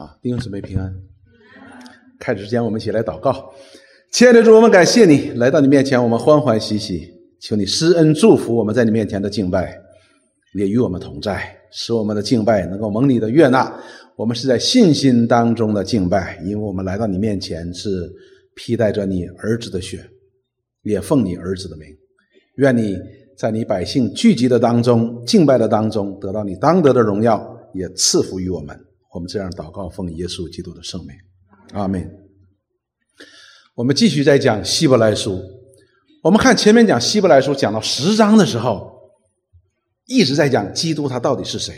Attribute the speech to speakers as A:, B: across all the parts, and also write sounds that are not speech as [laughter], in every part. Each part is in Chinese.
A: 啊，弟兄姊妹平安。开始之前，我们一起来祷告。亲爱的主，我们感谢你来到你面前，我们欢欢喜喜，求你施恩祝福我们在你面前的敬拜，也与我们同在，使我们的敬拜能够蒙你的悦纳。我们是在信心当中的敬拜，因为我们来到你面前是披戴着你儿子的血，也奉你儿子的名。愿你在你百姓聚集的当中、敬拜的当中，得到你当得的荣耀，也赐福于我们。我们这样祷告，奉耶稣基督的圣名，阿门。我们继续在讲希伯来书。我们看前面讲希伯来书讲到十章的时候，一直在讲基督他到底是谁。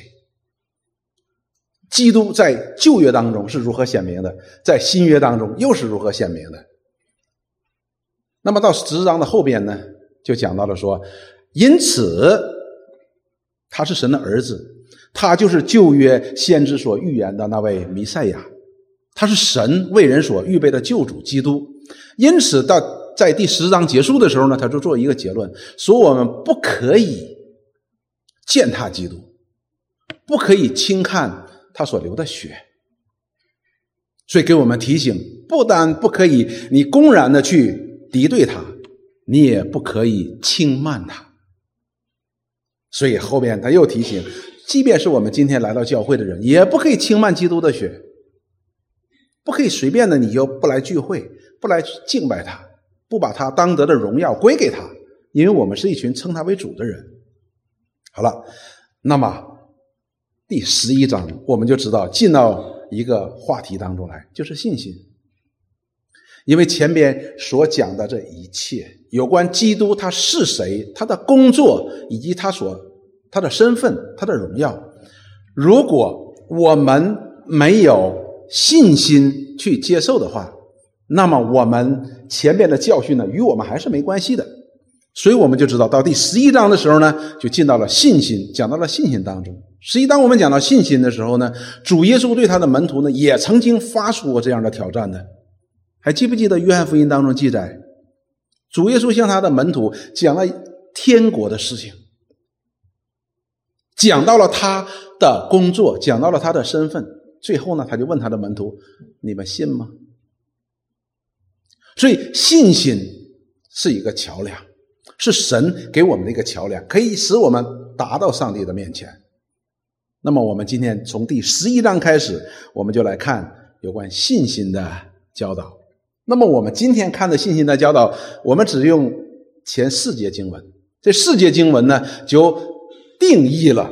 A: 基督在旧约当中是如何显明的，在新约当中又是如何显明的。那么到十章的后边呢，就讲到了说，因此他是神的儿子。他就是旧约先知所预言的那位弥赛亚，他是神为人所预备的救主基督。因此，到在第十章结束的时候呢，他就做一个结论，说我们不可以践踏基督，不可以轻看他所流的血。所以给我们提醒，不但不可以你公然的去敌对他，你也不可以轻慢他。所以后面他又提醒。即便是我们今天来到教会的人，也不可以轻慢基督的血，不可以随便的你就不来聚会，不来敬拜他，不把他当得的荣耀归给他，因为我们是一群称他为主的人。好了，那么第十一章我们就知道进到一个话题当中来，就是信心。因为前边所讲的这一切有关基督他是谁，他的工作以及他所。他的身份，他的荣耀。如果我们没有信心去接受的话，那么我们前面的教训呢，与我们还是没关系的。所以我们就知道，到第十一章的时候呢，就进到了信心，讲到了信心当中。实际当我们讲到信心的时候呢，主耶稣对他的门徒呢，也曾经发出过这样的挑战的。还记不记得约翰福音当中记载，主耶稣向他的门徒讲了天国的事情。讲到了他的工作，讲到了他的身份，最后呢，他就问他的门徒：“你们信吗？”所以，信心是一个桥梁，是神给我们的一个桥梁，可以使我们达到上帝的面前。那么，我们今天从第十一章开始，我们就来看有关信心的教导。那么，我们今天看的信心的教导，我们只用前四节经文。这四节经文呢，就。定义了，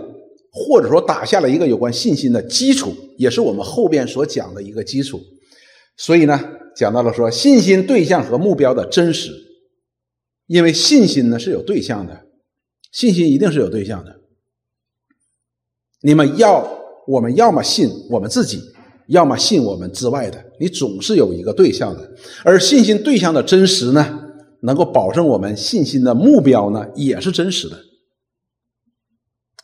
A: 或者说打下了一个有关信心的基础，也是我们后边所讲的一个基础。所以呢，讲到了说信心对象和目标的真实，因为信心呢是有对象的，信心一定是有对象的。你们要，我们要么信我们自己，要么信我们之外的，你总是有一个对象的。而信心对象的真实呢，能够保证我们信心的目标呢也是真实的。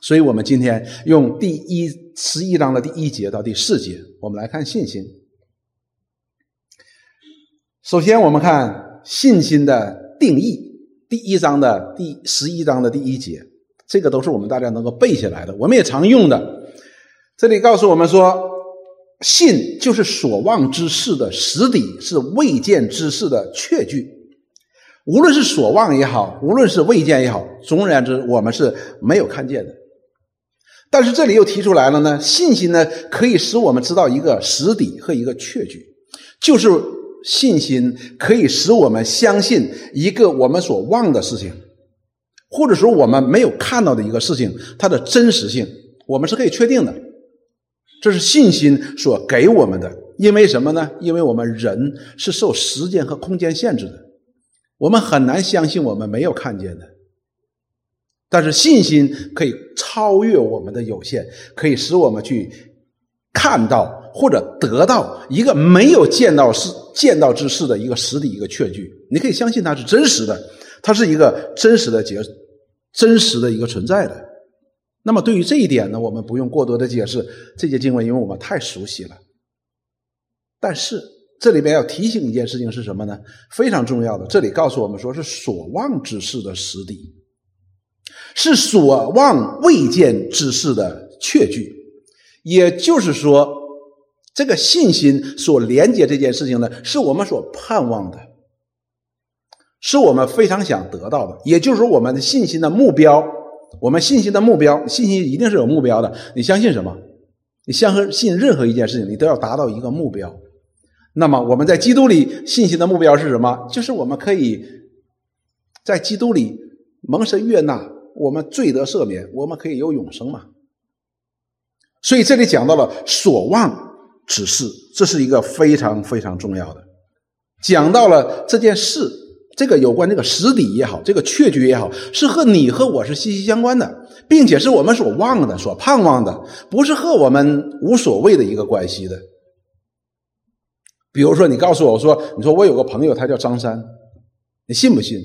A: 所以，我们今天用第一十一章的第一节到第四节，我们来看信心。首先，我们看信心的定义。第一章的第十一章的第一节，这个都是我们大家能够背下来的，我们也常用的。这里告诉我们说，信就是所望之事的实底，是未见之事的确据。无论是所望也好，无论是未见也好，总而言之，我们是没有看见的。但是这里又提出来了呢，信心呢可以使我们知道一个实底和一个确据，就是信心可以使我们相信一个我们所望的事情，或者说我们没有看到的一个事情，它的真实性，我们是可以确定的。这是信心所给我们的，因为什么呢？因为我们人是受时间和空间限制的，我们很难相信我们没有看见的。但是信心可以超越我们的有限，可以使我们去看到或者得到一个没有见到事、见到之事的一个实体、一个确据。你可以相信它是真实的，它是一个真实的结、真实的一个存在的。那么对于这一点呢，我们不用过多的解释这些经文，因为我们太熟悉了。但是这里边要提醒一件事情是什么呢？非常重要的，这里告诉我们说是所望之事的实底。是所望未见之事的确据，也就是说，这个信心所连接这件事情呢，是我们所盼望的，是我们非常想得到的。也就是说，我们的信心的目标，我们信心的目标，信心一定是有目标的。你相信什么？你相信任何一件事情，你都要达到一个目标。那么我们在基督里信心的目标是什么？就是我们可以在基督里蒙神悦纳，我们罪得赦免，我们可以有永生嘛。所以这里讲到了所望。指示，这是一个非常非常重要的。讲到了这件事，这个有关这个实底也好，这个确据也好，是和你和我是息息相关的，并且是我们所望的、所盼望的，不是和我们无所谓的一个关系的。比如说，你告诉我说，你说我有个朋友，他叫张三，你信不信？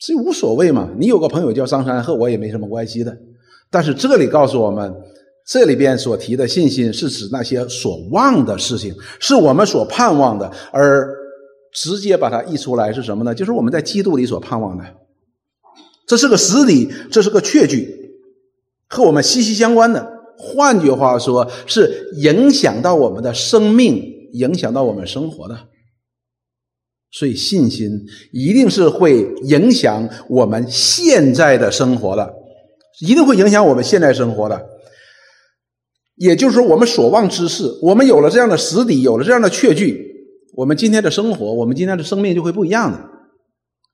A: 这无所谓嘛。你有个朋友叫张三，和我也没什么关系的。但是这里告诉我们。这里边所提的信心是指那些所望的事情，是我们所盼望的，而直接把它译出来是什么呢？就是我们在基督里所盼望的。这是个实理，这是个确据，和我们息息相关的。换句话说，是影响到我们的生命，影响到我们生活的。所以，信心一定是会影响我们现在的生活的，一定会影响我们现在生活的。也就是说，我们所望之事，我们有了这样的实底，有了这样的确据，我们今天的生活，我们今天的生命就会不一样的，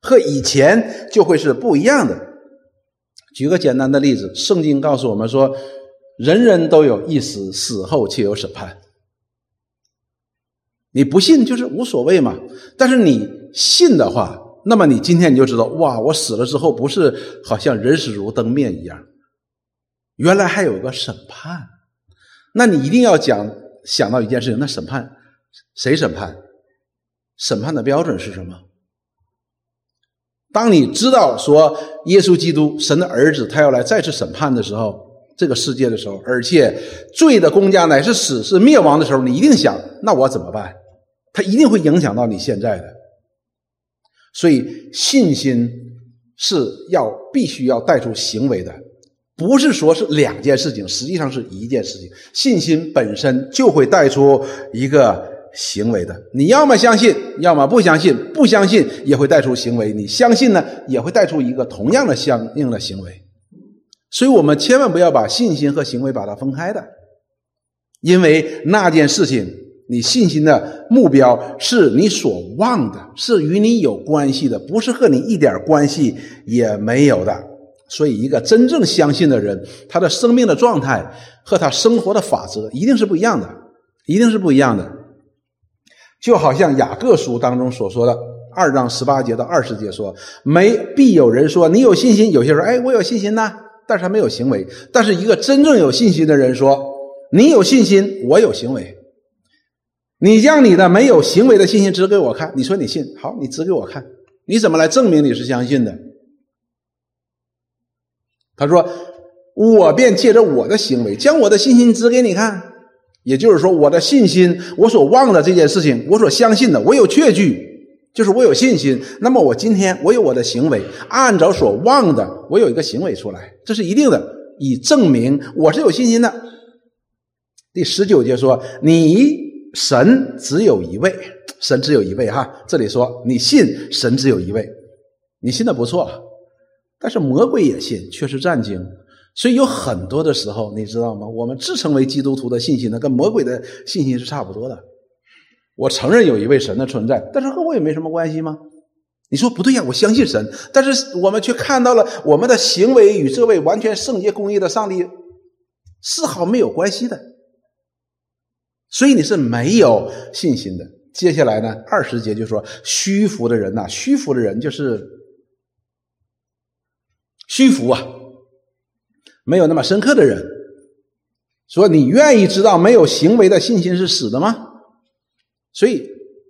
A: 和以前就会是不一样的。举个简单的例子，圣经告诉我们说，人人都有一死，死后却有审判。你不信就是无所谓嘛，但是你信的话，那么你今天你就知道，哇，我死了之后不是好像人死如灯灭一样，原来还有个审判。那你一定要讲想到一件事情，那审判谁审判？审判的标准是什么？当你知道说耶稣基督神的儿子他要来再次审判的时候，这个世界的时候，而且罪的公家乃是死是灭亡的时候，你一定想，那我怎么办？它一定会影响到你现在的。所以信心是要必须要带出行为的。不是说是两件事情，实际上是一件事情。信心本身就会带出一个行为的。你要么相信，要么不相信。不相信也会带出行为，你相信呢，也会带出一个同样的相应的行为。所以我们千万不要把信心和行为把它分开的，因为那件事情，你信心的目标是你所望的，是与你有关系的，不是和你一点关系也没有的。所以，一个真正相信的人，他的生命的状态和他生活的法则一定是不一样的，一定是不一样的。就好像雅各书当中所说的二章十八节到二十节说：“没必有人说你有信心，有些人哎，我有信心呐，但是他没有行为。但是一个真正有信心的人说：你有信心，我有行为。你将你的没有行为的信心指给我看，你说你信，好，你指给我看，你怎么来证明你是相信的？”他说：“我便借着我的行为，将我的信心指给你看。也就是说，我的信心，我所望的这件事情，我所相信的，我有确据，就是我有信心。那么，我今天我有我的行为，按照所望的，我有一个行为出来，这是一定的，以证明我是有信心的。”第十九节说：“你神只有一位，神只有一位。哈，这里说你信神只有一位，你信的不错。”但是魔鬼也信，却是战经，所以有很多的时候，你知道吗？我们自称为基督徒的信心呢，跟魔鬼的信心是差不多的。我承认有一位神的存在，但是和我也没什么关系吗？你说不对呀，我相信神，但是我们却看到了我们的行为与这位完全圣洁公义的上帝丝毫没有关系的，所以你是没有信心的。接下来呢，二十节就说虚浮的人呐，虚浮的人就是。虚浮啊，没有那么深刻的人，说你愿意知道没有行为的信心是死的吗？所以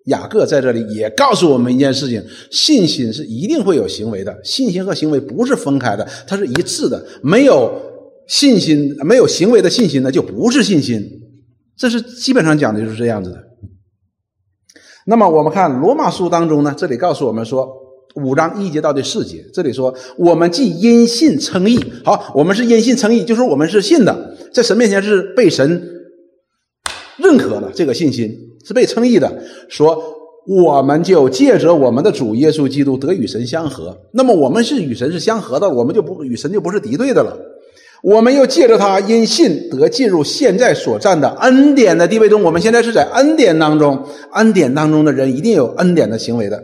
A: 雅各在这里也告诉我们一件事情：信心是一定会有行为的，信心和行为不是分开的，它是一致的。没有信心、没有行为的信心呢，就不是信心。这是基本上讲的就是这样子的。那么我们看罗马书当中呢，这里告诉我们说。五章一节到第四节，这里说我们既因信称义，好，我们是因信称义，就是我们是信的，在神面前是被神认可了这个信心，是被称义的，说我们就借着我们的主耶稣基督得与神相合。那么我们是与神是相合的，我们就不与神就不是敌对的了。我们又借着他因信得进入现在所占的恩典的地位中。我们现在是在恩典当中，恩典当中的人一定有恩典的行为的，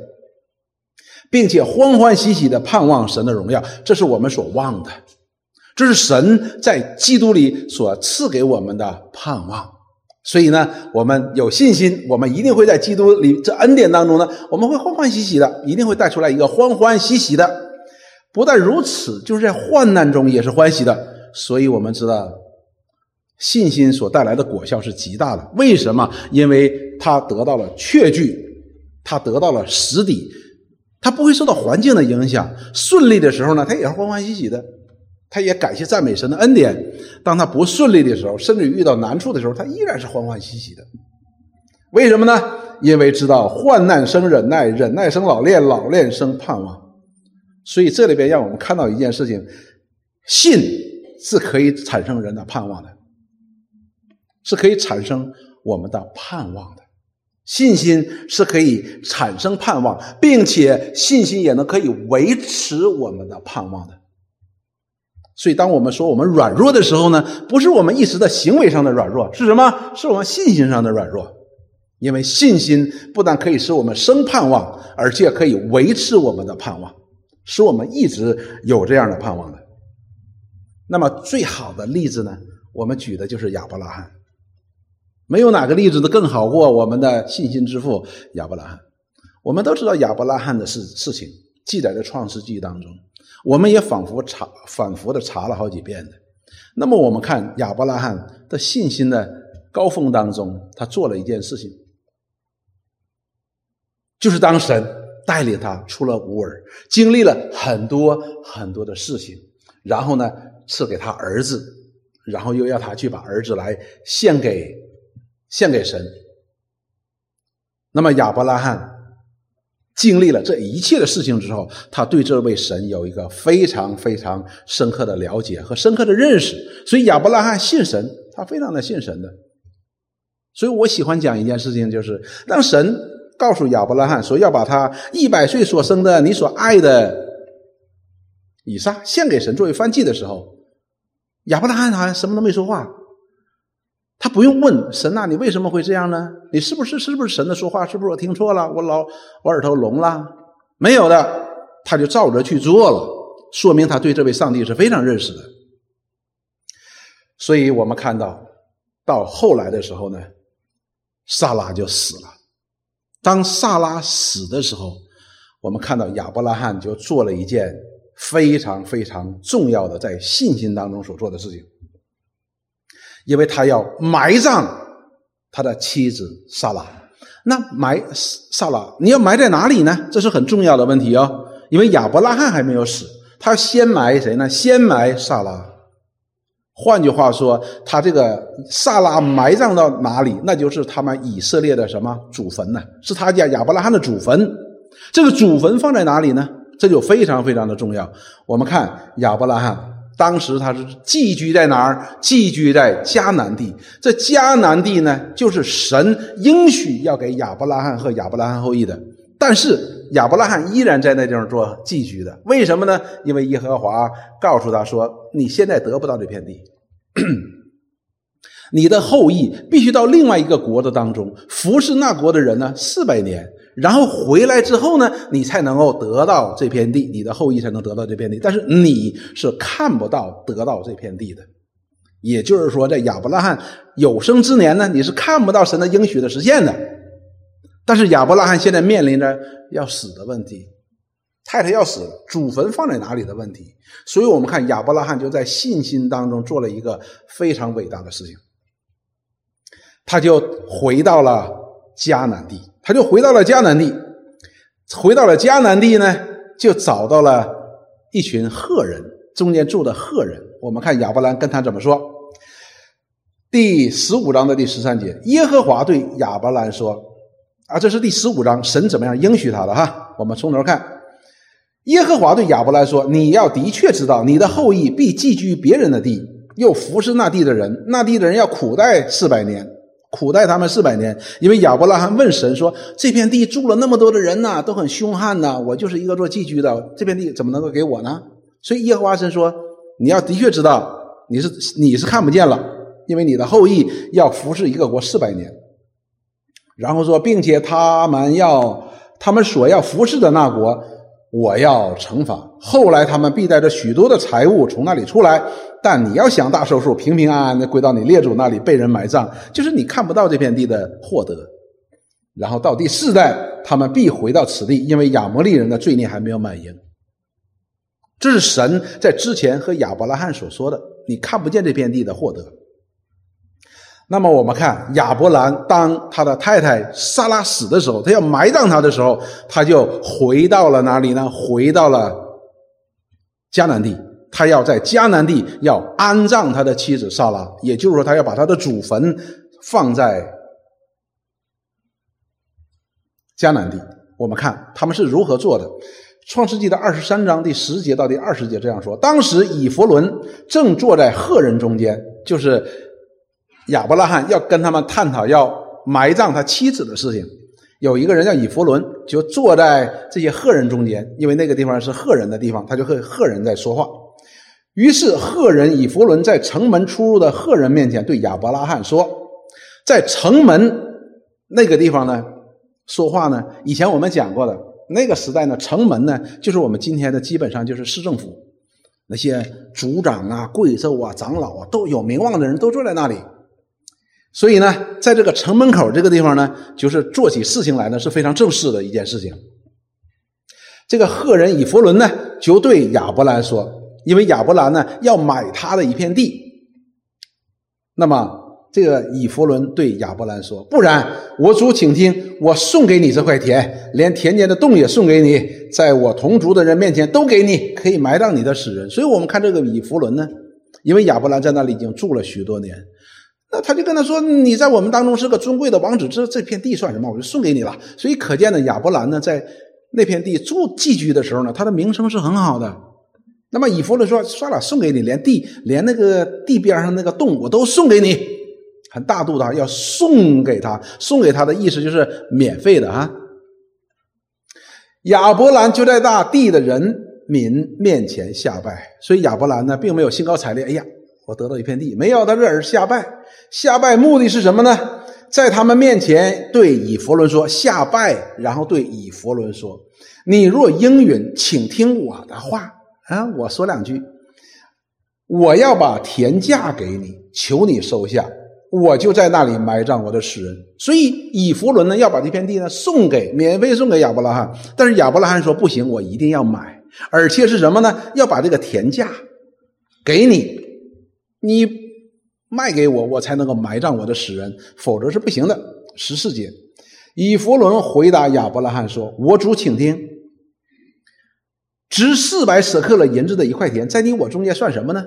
A: 并且欢欢喜喜的盼望神的荣耀，这是我们所望的。这是神在基督里所赐给我们的盼望，所以呢，我们有信心，我们一定会在基督里这恩典当中呢，我们会欢欢喜喜的，一定会带出来一个欢欢喜喜的。不但如此，就是在患难中也是欢喜的。所以我们知道，信心所带来的果效是极大的。为什么？因为他得到了确据，他得到了实底，他不会受到环境的影响。顺利的时候呢，他也是欢欢喜喜的。他也感谢赞美神的恩典。当他不顺利的时候，甚至遇到难处的时候，他依然是欢欢喜喜的。为什么呢？因为知道患难生忍耐，忍耐生老练，老练生盼望。所以这里边让我们看到一件事情：信是可以产生人的盼望的，是可以产生我们的盼望的。信心是可以产生盼望，并且信心也能可以维持我们的盼望的。所以，当我们说我们软弱的时候呢，不是我们一时的行为上的软弱，是什么？是我们信心上的软弱。因为信心不但可以使我们生盼望，而且可以维持我们的盼望，使我们一直有这样的盼望的。那么，最好的例子呢，我们举的就是亚伯拉罕。没有哪个例子都更好过我们的信心之父亚伯拉罕。我们都知道亚伯拉罕的事事情，记载在创世纪当中。我们也反复查、反复的查了好几遍的。那么，我们看亚伯拉罕的信心的高峰当中，他做了一件事情，就是当神带领他出了乌尔，经历了很多很多的事情，然后呢，赐给他儿子，然后又要他去把儿子来献给献给神。那么，亚伯拉罕。经历了这一切的事情之后，他对这位神有一个非常非常深刻的了解和深刻的认识。所以亚伯拉罕信神，他非常的信神的。所以我喜欢讲一件事情，就是当神告诉亚伯拉罕说要把他一百岁所生的你所爱的以撒献给神作为燔祭的时候，亚伯拉罕好像什么都没说话。他不用问神呐，你为什么会这样呢？你是不是是不是神的说话？是不是我听错了？我老我耳朵聋了？没有的，他就照着去做了，说明他对这位上帝是非常认识的。所以我们看到，到后来的时候呢，萨拉就死了。当萨拉死的时候，我们看到亚伯拉罕就做了一件非常非常重要的在信心当中所做的事情。因为他要埋葬他的妻子萨拉，那埋萨拉你要埋在哪里呢？这是很重要的问题哦。因为亚伯拉罕还没有死，他先埋谁呢？先埋萨拉。换句话说，他这个萨拉埋葬到哪里，那就是他们以色列的什么祖坟呢？是他家亚伯拉罕的祖坟。这个祖坟放在哪里呢？这就非常非常的重要。我们看亚伯拉罕。当时他是寄居在哪儿？寄居在迦南地。这迦南地呢，就是神应许要给亚伯拉罕和亚伯拉罕后裔的。但是亚伯拉罕依然在那地方做寄居的。为什么呢？因为耶和华告诉他说：“你现在得不到这片地，[laughs] 你的后裔必须到另外一个国的当中服侍那国的人呢，四百年。”然后回来之后呢，你才能够得到这片地，你的后裔才能得到这片地。但是你是看不到得到这片地的，也就是说，在亚伯拉罕有生之年呢，你是看不到神的应许的实现的。但是亚伯拉罕现在面临着要死的问题，太太要死了，祖坟放在哪里的问题。所以我们看亚伯拉罕就在信心当中做了一个非常伟大的事情，他就回到了迦南地。他就回到了迦南地，回到了迦南地呢，就找到了一群赫人，中间住的赫人。我们看亚伯兰跟他怎么说？第十五章的第十三节，耶和华对亚伯兰说：“啊，这是第十五章，神怎么样应许他的哈？我们从头看。耶和华对亚伯兰说：你要的确知道，你的后裔必寄居别人的地，又服侍那地的人，那地的人要苦待四百年。”苦待他们四百年。因为亚伯拉罕问神说：“这片地住了那么多的人呐，都很凶悍呐，我就是一个做寄居的，这片地怎么能够给我呢？”所以耶和华神说：“你要的确知道，你是你是看不见了，因为你的后裔要服侍一个国四百年。”然后说，并且他们要他们所要服侍的那国。我要惩罚。后来他们必带着许多的财物从那里出来，但你要想大收数，平平安安的归到你列祖那里，被人埋葬，就是你看不到这片地的获得。然后到第四代，他们必回到此地，因为亚摩利人的罪孽还没有满盈。这是神在之前和亚伯拉罕所说的，你看不见这片地的获得。那么我们看亚伯兰，当他的太太萨拉死的时候，他要埋葬他的时候，他就回到了哪里呢？回到了迦南地。他要在迦南地要安葬他的妻子萨拉，也就是说，他要把他的祖坟放在迦南地。我们看他们是如何做的，《创世纪》的二十三章第十节到第二十节这样说：当时以弗伦正坐在赫人中间，就是。亚伯拉罕要跟他们探讨要埋葬他妻子的事情，有一个人叫以弗伦，就坐在这些赫人中间，因为那个地方是赫人的地方，他就和赫人在说话。于是赫人以弗伦在城门出入的赫人面前对亚伯拉罕说：“在城门那个地方呢，说话呢，以前我们讲过的那个时代呢，城门呢，就是我们今天的基本上就是市政府，那些族长啊、贵胄啊、长老啊，都有名望的人都坐在那里。”所以呢，在这个城门口这个地方呢，就是做起事情来呢是非常正式的一件事情。这个赫人以弗伦呢，就对亚伯兰说：“因为亚伯兰呢要买他的一片地。”那么这个以弗伦对亚伯兰说：“不然，我主，请听，我送给你这块田，连田间的洞也送给你，在我同族的人面前都给你，可以埋葬你的死人。”所以，我们看这个以弗伦呢，因为亚伯兰在那里已经住了许多年。那他就跟他说：“你在我们当中是个尊贵的王子，这这片地算什么？我就送给你了。”所以可见呢，亚伯兰呢在那片地住寄居的时候呢，他的名声是很好的。那么以弗伦说：“算了，送给你，连地连那个地边上那个洞我都送给你，很大度的要送给他。送给他的意思就是免费的啊。”亚伯兰就在大地的人民面前下拜，所以亚伯兰呢并没有兴高采烈。哎呀！我得到一片地，没有，他这是下拜。下拜目的是什么呢？在他们面前对以佛伦说下拜，然后对以佛伦说：“你若应允，请听我的话啊！我说两句，我要把田价给你，求你收下，我就在那里埋葬我的死人。”所以以弗伦呢要把这片地呢送给免费送给亚伯拉罕，但是亚伯拉罕说不行，我一定要买，而且是什么呢？要把这个田价给你。你卖给我，我才能够埋葬我的死人，否则是不行的。十四节，以弗伦回答亚伯拉罕说：“我主，请听，值四百舍克勒银子的一块田，在你我中间算什么呢？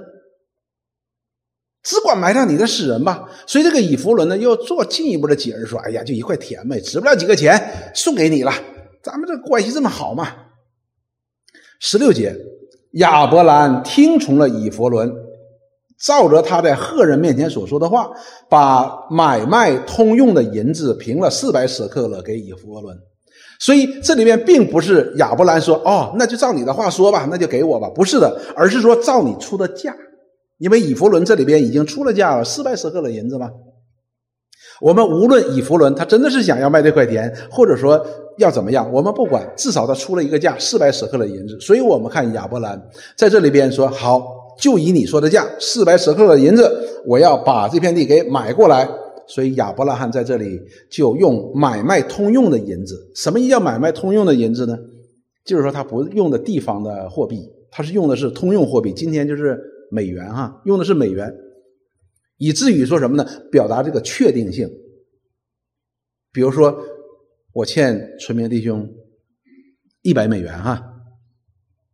A: 只管埋葬你的死人吧。”所以这个以弗伦呢，又做进一步的解释说：“哎呀，就一块田呗，值不了几个钱，送给你了。咱们这关系这么好嘛。”十六节，亚伯兰听从了以弗伦。照着他在赫人面前所说的话，把买卖通用的银子平了四百舍克勒给以弗伦。所以这里面并不是亚伯兰说：“哦，那就照你的话说吧，那就给我吧。”不是的，而是说照你出的价，因为以弗伦这里边已经出了价了，四百舍克勒银子嘛。我们无论以弗伦他真的是想要卖这块田，或者说要怎么样，我们不管，至少他出了一个价，四百舍克勒银子。所以我们看亚伯兰在这里边说：“好。”就以你说的价，四百舍克的银子，我要把这片地给买过来。所以亚伯拉罕在这里就用买卖通用的银子。什么叫买卖通用的银子呢？就是说他不用的地方的货币，他是用的是通用货币。今天就是美元哈，用的是美元，以至于说什么呢？表达这个确定性。比如说，我欠村民弟兄一百美元哈，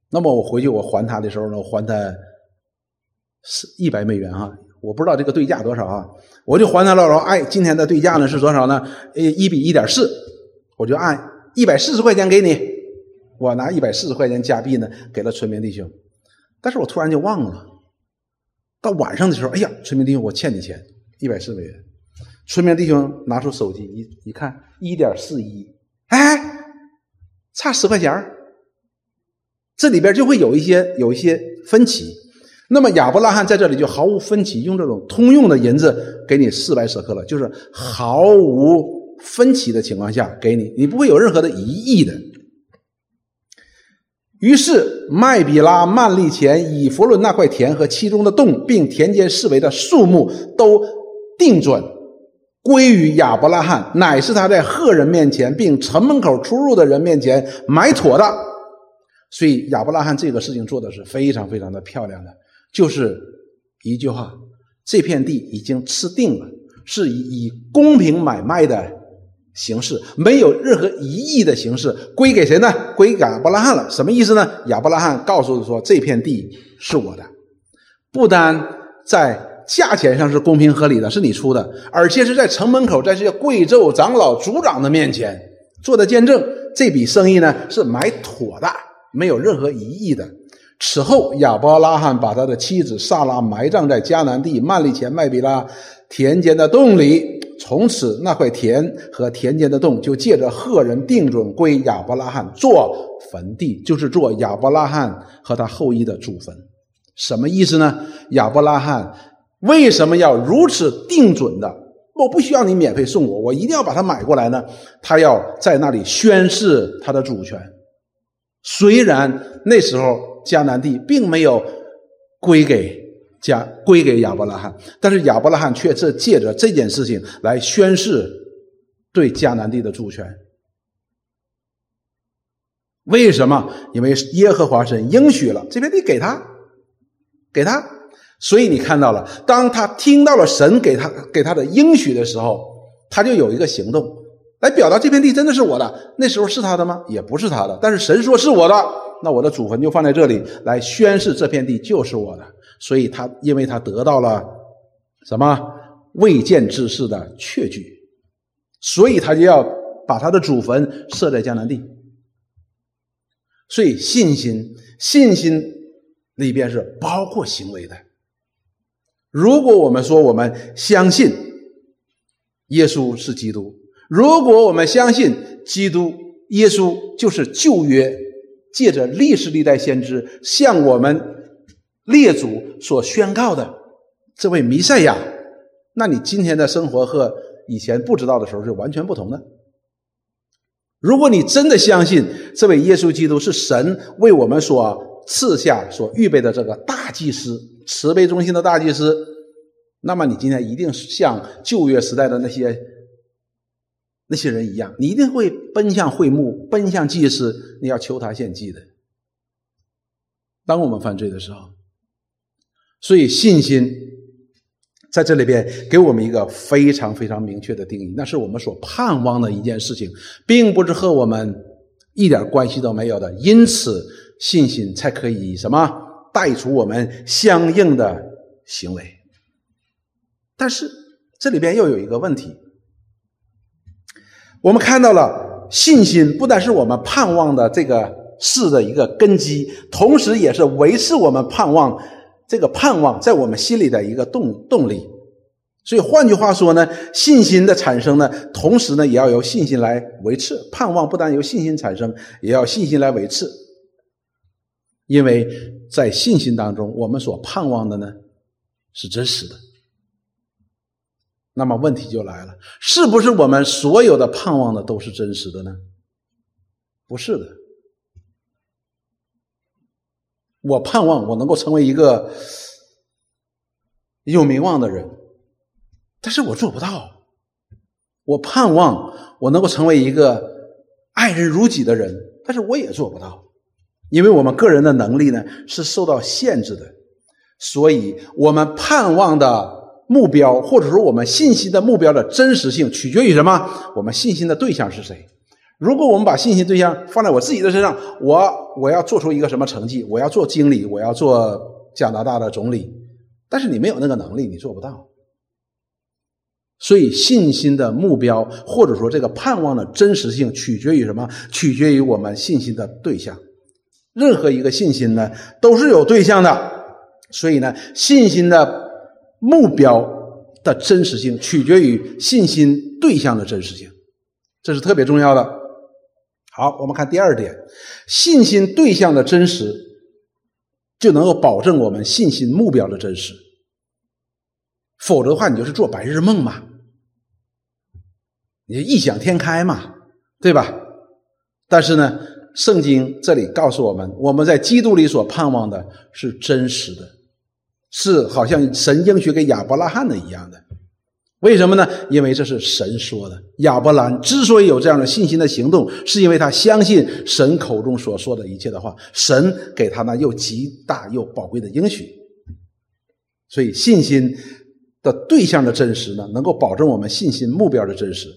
A: 那么我回去我还他的时候呢，我还他。是一百美元啊，我不知道这个对价多少啊，我就还他了。哎，今天的对价呢是多少呢？呃，一比一点四，我就按一百四十块钱给你。我拿一百四十块钱加币呢给了村民弟兄，但是我突然就忘了。到晚上的时候，哎呀，村民弟兄，我欠你钱一百四美元。村民弟兄拿出手机一一看，一点四一，哎，差十块钱这里边就会有一些有一些分歧。那么亚伯拉罕在这里就毫无分歧，用这种通用的银子给你四百舍克了，就是毫无分歧的情况下给你，你不会有任何的疑义的。于是麦比拉、曼利前、以弗伦那块田和其中的洞，并田间视为的树木，都定准归于亚伯拉罕，乃是他在赫人面前，并城门口出入的人面前买妥的。所以亚伯拉罕这个事情做的是非常非常的漂亮的。就是一句话，这片地已经吃定了，是以以公平买卖的形式，没有任何疑义的形式，归给谁呢？归给亚伯拉罕了。什么意思呢？亚伯拉罕告诉说，这片地是我的，不单在价钱上是公平合理的，是你出的，而且是在城门口，在这些贵胄、长老、族长的面前做的见证，这笔生意呢是买妥的，没有任何疑义的。此后，亚伯拉罕把他的妻子萨拉埋葬在迦南地曼利前麦比拉田间的洞里。从此，那块田和田间的洞就借着赫人定准归亚伯拉罕做坟地，就是做亚伯拉罕和他后裔的祖坟。什么意思呢？亚伯拉罕为什么要如此定准的？我不需要你免费送我，我一定要把它买过来呢？他要在那里宣誓他的主权。虽然那时候。迦南地并没有归给加归给亚伯拉罕，但是亚伯拉罕却是借着这件事情来宣誓对迦南地的主权。为什么？因为耶和华神应许了这片地给他，给他。所以你看到了，当他听到了神给他给他的应许的时候，他就有一个行动来表达这片地真的是我的。那时候是他的吗？也不是他的。但是神说是我的。那我的祖坟就放在这里，来宣誓这片地就是我的。所以他因为他得到了什么未见之事的确据，所以他就要把他的祖坟设在江南地。所以信心，信心里边是包括行为的。如果我们说我们相信耶稣是基督，如果我们相信基督耶稣就是旧约。借着历史历代先知向我们列祖所宣告的这位弥赛亚，那你今天的生活和以前不知道的时候是完全不同的。如果你真的相信这位耶稣基督是神为我们所赐下、所预备的这个大祭司、慈悲中心的大祭司，那么你今天一定是像旧约时代的那些。那些人一样，你一定会奔向会幕，奔向祭司，你要求他献祭的。当我们犯罪的时候，所以信心在这里边给我们一个非常非常明确的定义，那是我们所盼望的一件事情，并不是和我们一点关系都没有的。因此，信心才可以什么带出我们相应的行为。但是这里边又有一个问题。我们看到了信心，不但是我们盼望的这个事的一个根基，同时也是维持我们盼望这个盼望在我们心里的一个动动力。所以换句话说呢，信心的产生呢，同时呢，也要由信心来维持。盼望不但由信心产生，也要信心来维持。因为在信心当中，我们所盼望的呢，是真实的。那么问题就来了，是不是我们所有的盼望的都是真实的呢？不是的。我盼望我能够成为一个有名望的人，但是我做不到。我盼望我能够成为一个爱人如己的人，但是我也做不到，因为我们个人的能力呢是受到限制的，所以我们盼望的。目标，或者说我们信心的目标的真实性，取决于什么？我们信心的对象是谁？如果我们把信心对象放在我自己的身上，我我要做出一个什么成绩？我要做经理，我要做加拿大的总理。但是你没有那个能力，你做不到。所以信心的目标，或者说这个盼望的真实性，取决于什么？取决于我们信心的对象。任何一个信心呢，都是有对象的。所以呢，信心的。目标的真实性取决于信心对象的真实性，这是特别重要的。好，我们看第二点，信心对象的真实就能够保证我们信心目标的真实，否则的话，你就是做白日梦嘛，你异想天开嘛，对吧？但是呢，圣经这里告诉我们，我们在基督里所盼望的是真实的，是好像神应许给亚伯拉罕的一样的。为什么呢？因为这是神说的。亚伯兰之所以有这样的信心的行动，是因为他相信神口中所说的一切的话，神给他那又极大又宝贵的应许。所以，信心的对象的真实呢，能够保证我们信心目标的真实。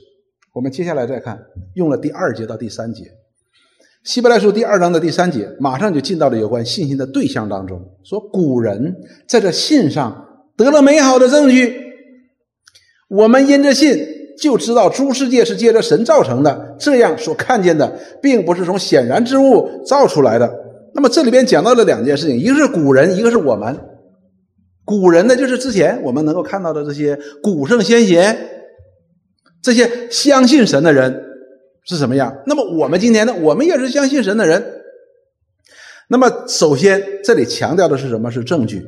A: 我们接下来再看，用了第二节到第三节，希伯来书第二章的第三节，马上就进到了有关信心的对象当中，说古人在这信上得了美好的证据。我们因着信就知道诸世界是借着神造成的，这样所看见的并不是从显然之物造出来的。那么这里边讲到了两件事情，一个是古人，一个是我们。古人呢，就是之前我们能够看到的这些古圣先贤，这些相信神的人是什么样？那么我们今天呢，我们也是相信神的人。那么首先这里强调的是什么？是证据。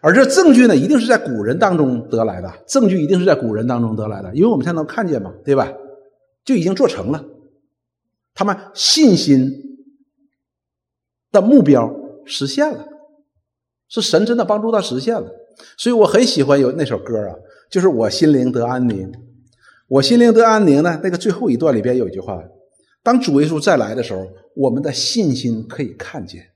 A: 而这证据呢，一定是在古人当中得来的。证据一定是在古人当中得来的，因为我们才能看见嘛，对吧？就已经做成了，他们信心的目标实现了，是神真的帮助他实现了。所以我很喜欢有那首歌啊，就是“我心灵得安宁”。我心灵得安宁呢，那个最后一段里边有一句话：当主耶稣再来的时候，我们的信心可以看见。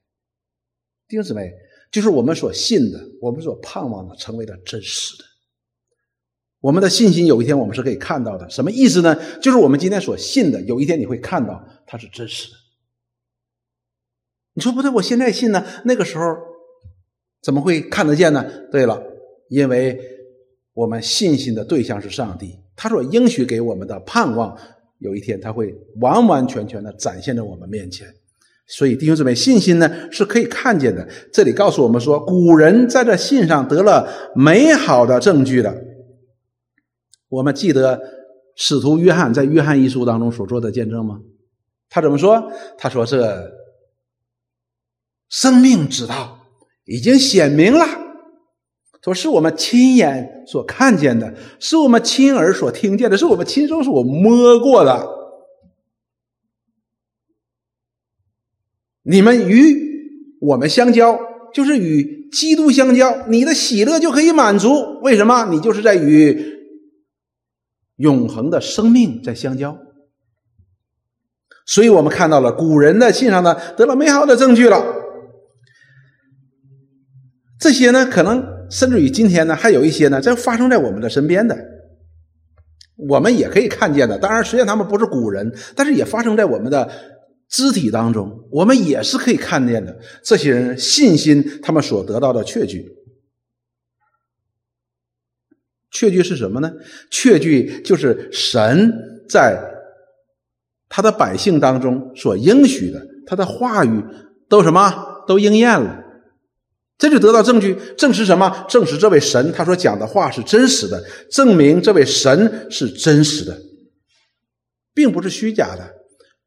A: 弟兄姊妹。就是我们所信的，我们所盼望的，成为了真实的。我们的信心有一天我们是可以看到的。什么意思呢？就是我们今天所信的，有一天你会看到它是真实的。你说不对，我现在信呢，那个时候怎么会看得见呢？对了，因为我们信心的对象是上帝，他所应许给我们的盼望，有一天他会完完全全的展现在我们面前。所以弟兄姊妹，信心呢是可以看见的。这里告诉我们说，古人在这信上得了美好的证据的。我们记得使徒约翰在约翰一书当中所做的见证吗？他怎么说？他说：“这生命之道已经显明了，说是我们亲眼所看见的，是我们亲耳所听见的，是我们亲手所摸过的。”你们与我们相交，就是与基督相交，你的喜乐就可以满足。为什么？你就是在与永恒的生命在相交。所以我们看到了古人的信上呢，得了美好的证据了。这些呢，可能甚至于今天呢，还有一些呢，在发生在我们的身边的，我们也可以看见的。当然，虽然他们不是古人，但是也发生在我们的。肢体当中，我们也是可以看见的。这些人信心，他们所得到的确据，确据是什么呢？确据就是神在他的百姓当中所应许的，他的话语都什么都应验了。这就得到证据，证实什么？证实这位神他所讲的话是真实的，证明这位神是真实的，并不是虚假的。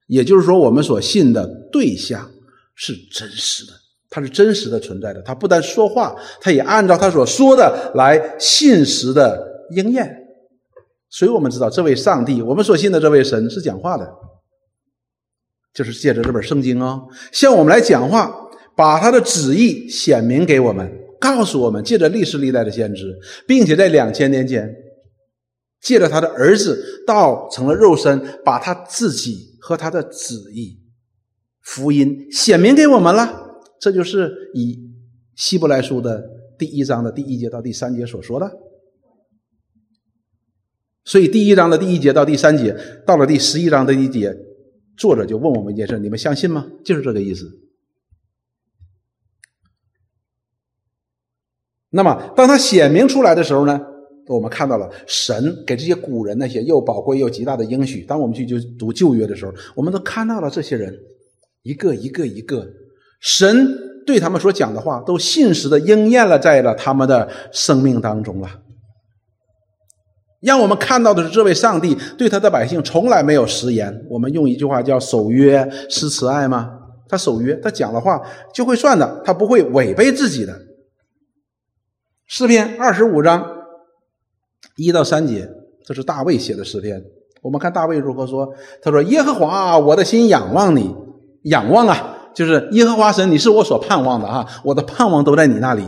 A: 也就是说，我们所信的对象是真实的，他是真实的存在的。他不但说话，他也按照他所说的来信实的应验。所以我们知道，这位上帝，我们所信的这位神是讲话的，就是借着这本圣经哦，向我们来讲话，把他的旨意显明给我们，告诉我们，借着历史历代的先知，并且在两千年间，借着他的儿子道成了肉身，把他自己。和他的旨意，福音显明给我们了，这就是以希伯来书的第一章的第一节到第三节所说的。所以第一章的第一节到第三节，到了第十一章的第一节，作者就问我们一件事：你们相信吗？就是这个意思。那么，当他显明出来的时候呢？我们看到了神给这些古人那些又宝贵又极大的应许。当我们去就读旧约的时候，我们都看到了这些人一个一个一个，神对他们所讲的话都信实的应验了在了他们的生命当中了。让我们看到的是这位上帝对他的百姓从来没有食言。我们用一句话叫“守约施慈爱”吗？他守约，他讲的话就会算的，他不会违背自己的。诗篇二十五章一到三节，这是大卫写的诗篇。我们看大卫如何说：“他说，耶和华，我的心仰望你，仰望啊，就是耶和华神，你是我所盼望的啊，我的盼望都在你那里。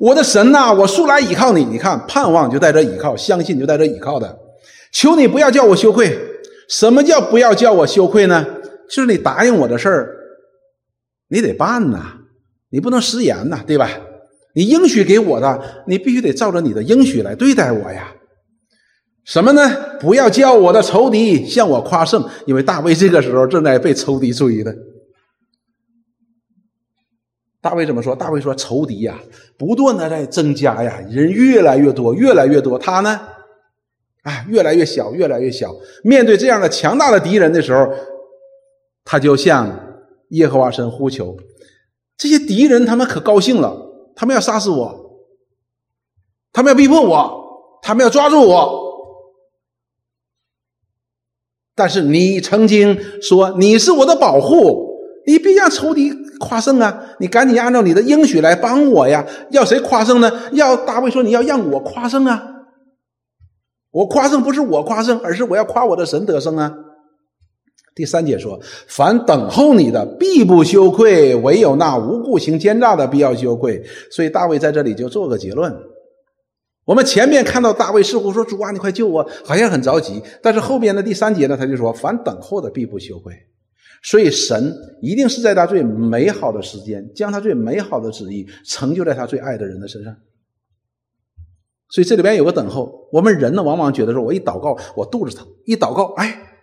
A: 我的神呐，我素来倚靠你。你看，盼望就在这倚靠，相信就在这倚靠的。求你不要叫我羞愧。什么叫不要叫我羞愧呢？就是你答应我的事儿，你得办呐，你不能食言呐，对吧？你应许给我的，你必须得照着你的应许来对待我呀。”什么呢？不要叫我的仇敌向我夸胜，因为大卫这个时候正在被仇敌追的。大卫怎么说？大卫说：“仇敌呀，不断的在增加呀，人越来越多，越来越多。他呢，啊，越来越小，越来越小。面对这样的强大的敌人的时候，他就向耶和华神呼求。这些敌人他们可高兴了，他们要杀死我，他们要逼迫我，他们要抓住我。”但是你曾经说你是我的保护，你别让仇敌夸胜啊！你赶紧按照你的应许来帮我呀！要谁夸胜呢？要大卫说你要让我夸胜啊！我夸胜不是我夸胜，而是我要夸我的神得胜啊！第三节说：凡等候你的，必不羞愧；唯有那无故行奸诈的，必要羞愧。所以大卫在这里就做个结论。我们前面看到大卫似乎说：“主啊，你快救我！”好像很着急。但是后边的第三节呢，他就说：“凡等候的，必不羞愧。”所以神一定是在他最美好的时间，将他最美好的旨意成就在他最爱的人的身上。所以这里边有个等候。我们人呢，往往觉得说：“我一祷告，我肚子疼；一祷告，哎，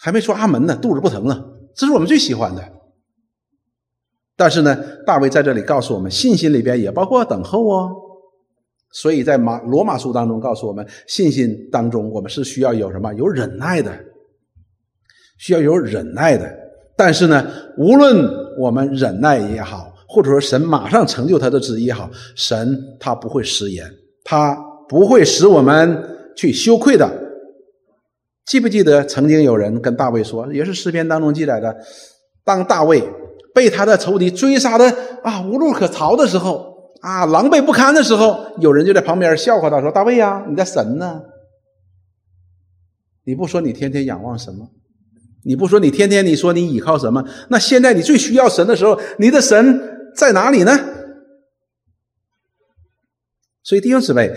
A: 还没说阿门呢，肚子不疼了。”这是我们最喜欢的。但是呢，大卫在这里告诉我们，信心里边也包括等候哦。所以在马罗马书当中告诉我们，信心当中我们是需要有什么？有忍耐的，需要有忍耐的。但是呢，无论我们忍耐也好，或者说神马上成就他的旨意也好，神他不会食言，他不会使我们去羞愧的。记不记得曾经有人跟大卫说，也是诗篇当中记载的，当大卫被他的仇敌追杀的啊无路可逃的时候。啊，狼狈不堪的时候，有人就在旁边笑话他说：“大卫呀，你的神呢？你不说你天天仰望什么？你不说你天天你说你倚靠什么？那现在你最需要神的时候，你的神在哪里呢？”所以弟兄姊妹，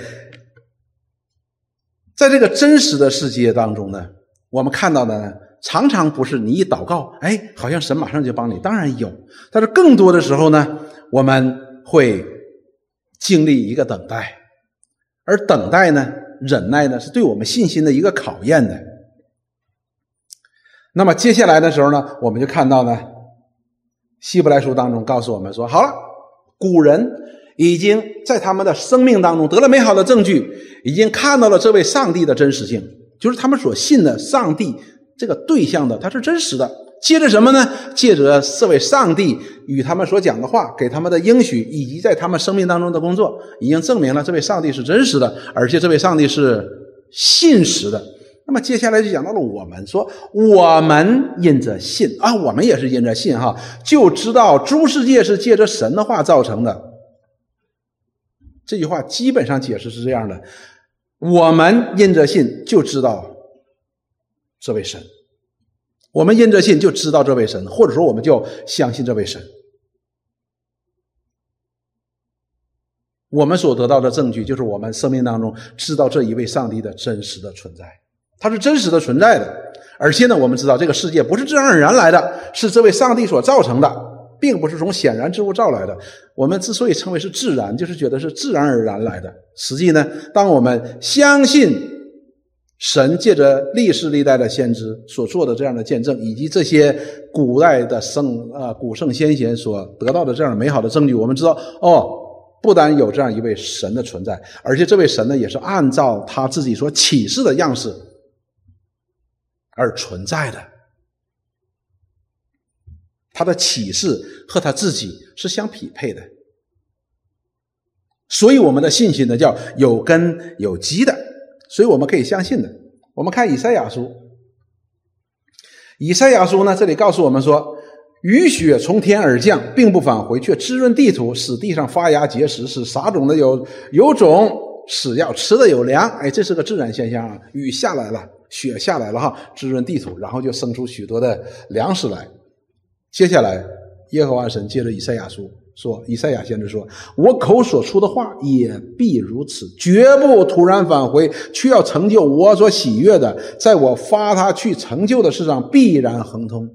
A: 在这个真实的世界当中呢，我们看到的呢，常常不是你一祷告，哎，好像神马上就帮你。当然有，但是更多的时候呢，我们会。经历一个等待，而等待呢，忍耐呢，是对我们信心的一个考验的。那么接下来的时候呢，我们就看到呢，《希伯来书》当中告诉我们说：好了，古人已经在他们的生命当中得了美好的证据，已经看到了这位上帝的真实性，就是他们所信的上帝这个对象的，它是真实的。借着什么呢？借着这位上帝与他们所讲的话，给他们的应许，以及在他们生命当中的工作，已经证明了这位上帝是真实的，而且这位上帝是信实的。那么接下来就讲到了我们，说我们因着信啊，我们也是因着信哈，就知道诸世界是借着神的话造成的。这句话基本上解释是这样的：我们因着信就知道这位神。我们因着信就知道这位神，或者说我们就相信这位神。我们所得到的证据就是我们生命当中知道这一位上帝的真实的存在，他是真实的存在的。而且呢，我们知道这个世界不是自然而然来的，是这位上帝所造成的，并不是从显然之物造来的。我们之所以称为是自然，就是觉得是自然而然来的。实际呢，当我们相信。神借着历世历代的先知所做的这样的见证，以及这些古代的圣啊古圣先贤所得到的这样美好的证据，我们知道哦，不单有这样一位神的存在，而且这位神呢，也是按照他自己所启示的样式而存在的。他的启示和他自己是相匹配的。所以我们的信心呢，叫有根有基的，所以我们可以相信的。我们看以赛亚书，以赛亚书呢，这里告诉我们说，雨雪从天而降，并不返回，却滋润地土，使地上发芽结实，使撒种的有有种，使要吃的有粮。哎，这是个自然现象啊，雨下来了，雪下来了哈，滋润地土，然后就生出许多的粮食来。接下来，耶和华神接着以赛亚书。说以赛亚先知说：“我口所出的话也必如此，绝不突然返回，却要成就我所喜悦的，在我发他去成就的事上必然亨通。”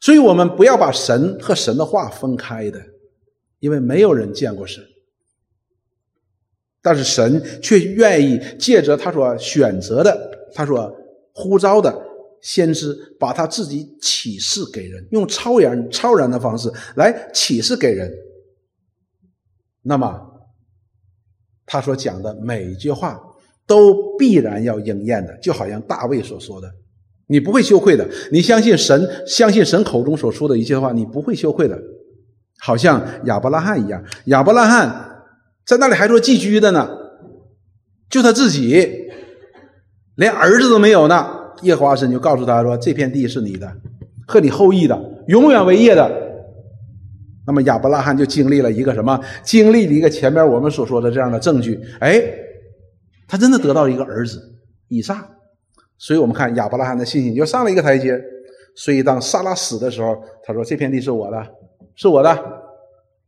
A: 所以，我们不要把神和神的话分开的，因为没有人见过神，但是神却愿意借着他所选择的、他所呼召的。先知把他自己启示给人，用超然、超然的方式来启示给人。那么，他所讲的每一句话都必然要应验的，就好像大卫所说的：“你不会羞愧的。”你相信神，相信神口中所说的一切话，你不会羞愧的。好像亚伯拉罕一样，亚伯拉罕在那里还做寄居的呢，就他自己连儿子都没有呢。耶和华神就告诉他说：“这片地是你的，和你后裔的，永远为业的。”那么亚伯拉罕就经历了一个什么？经历了一个前面我们所说的这样的证据。哎，他真的得到一个儿子以撒。所以我们看亚伯拉罕的信心就上了一个台阶。所以当撒拉死的时候，他说：“这片地是我的，是我的。”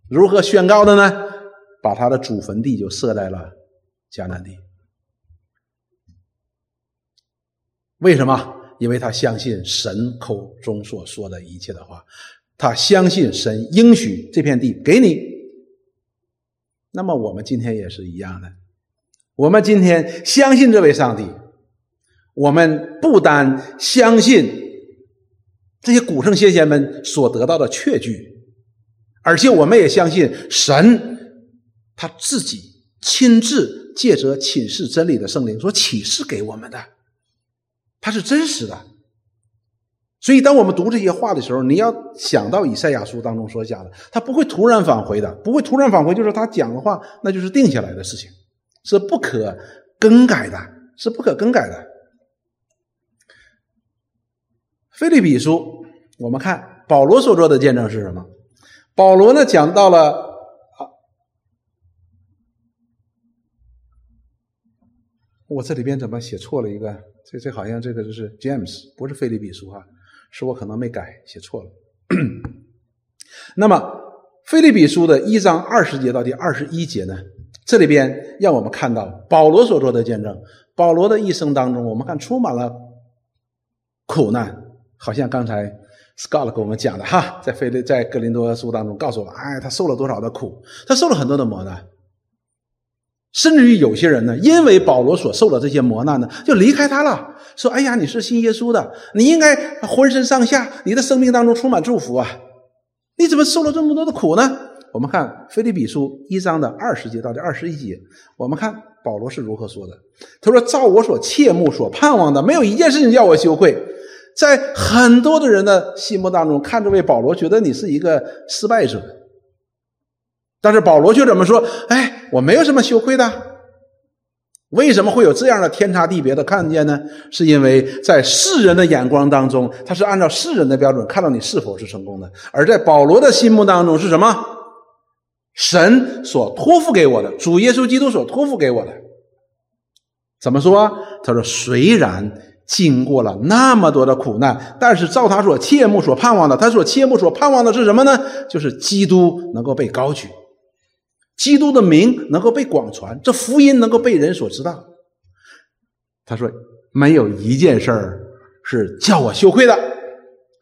A: 如何宣告的呢？把他的祖坟地就设在了迦南地。为什么？因为他相信神口中所说的一切的话，他相信神应许这片地给你。那么我们今天也是一样的，我们今天相信这位上帝，我们不单相信这些古圣先贤们所得到的确据，而且我们也相信神他自己亲自借着启示真理的圣灵所启示给我们的。它是真实的，所以当我们读这些话的时候，你要想到以赛亚书当中所讲的，他不会突然返回的，不会突然返回，就是他讲的话，那就是定下来的事情，是不可更改的，是不可更改的。菲利比书，我们看保罗所做的见证是什么？保罗呢讲到了啊，我这里边怎么写错了一个？这这好像这个就是 James，不是菲利比书哈，是我可能没改写错了。那么菲利比书的一章二十节到第二十一节呢，这里边让我们看到保罗所做的见证。保罗的一生当中，我们看充满了苦难，好像刚才 Scott 给我们讲的哈，在菲利在格林多书当中告诉我，哎，他受了多少的苦，他受了很多的磨难。甚至于有些人呢，因为保罗所受的这些磨难呢，就离开他了。说：“哎呀，你是信耶稣的，你应该浑身上下，你的生命当中充满祝福啊！你怎么受了这么多的苦呢？”我们看《腓立比书》一章的二十节到第二十一节，我们看保罗是如何说的。他说：“照我所切慕、所盼望的，没有一件事情叫我羞愧。”在很多的人的心目当中，看这位保罗，觉得你是一个失败者。但是保罗却怎么说？哎，我没有什么羞愧的。为什么会有这样的天差地别的看见呢？是因为在世人的眼光当中，他是按照世人的标准看到你是否是成功的；而在保罗的心目当中是什么？神所托付给我的，主耶稣基督所托付给我的。怎么说？他说：“虽然经过了那么多的苦难，但是照他所切慕所盼望的，他所切慕所盼望的是什么呢？就是基督能够被高举。”基督的名能够被广传，这福音能够被人所知道。他说：“没有一件事儿是叫我羞愧的。”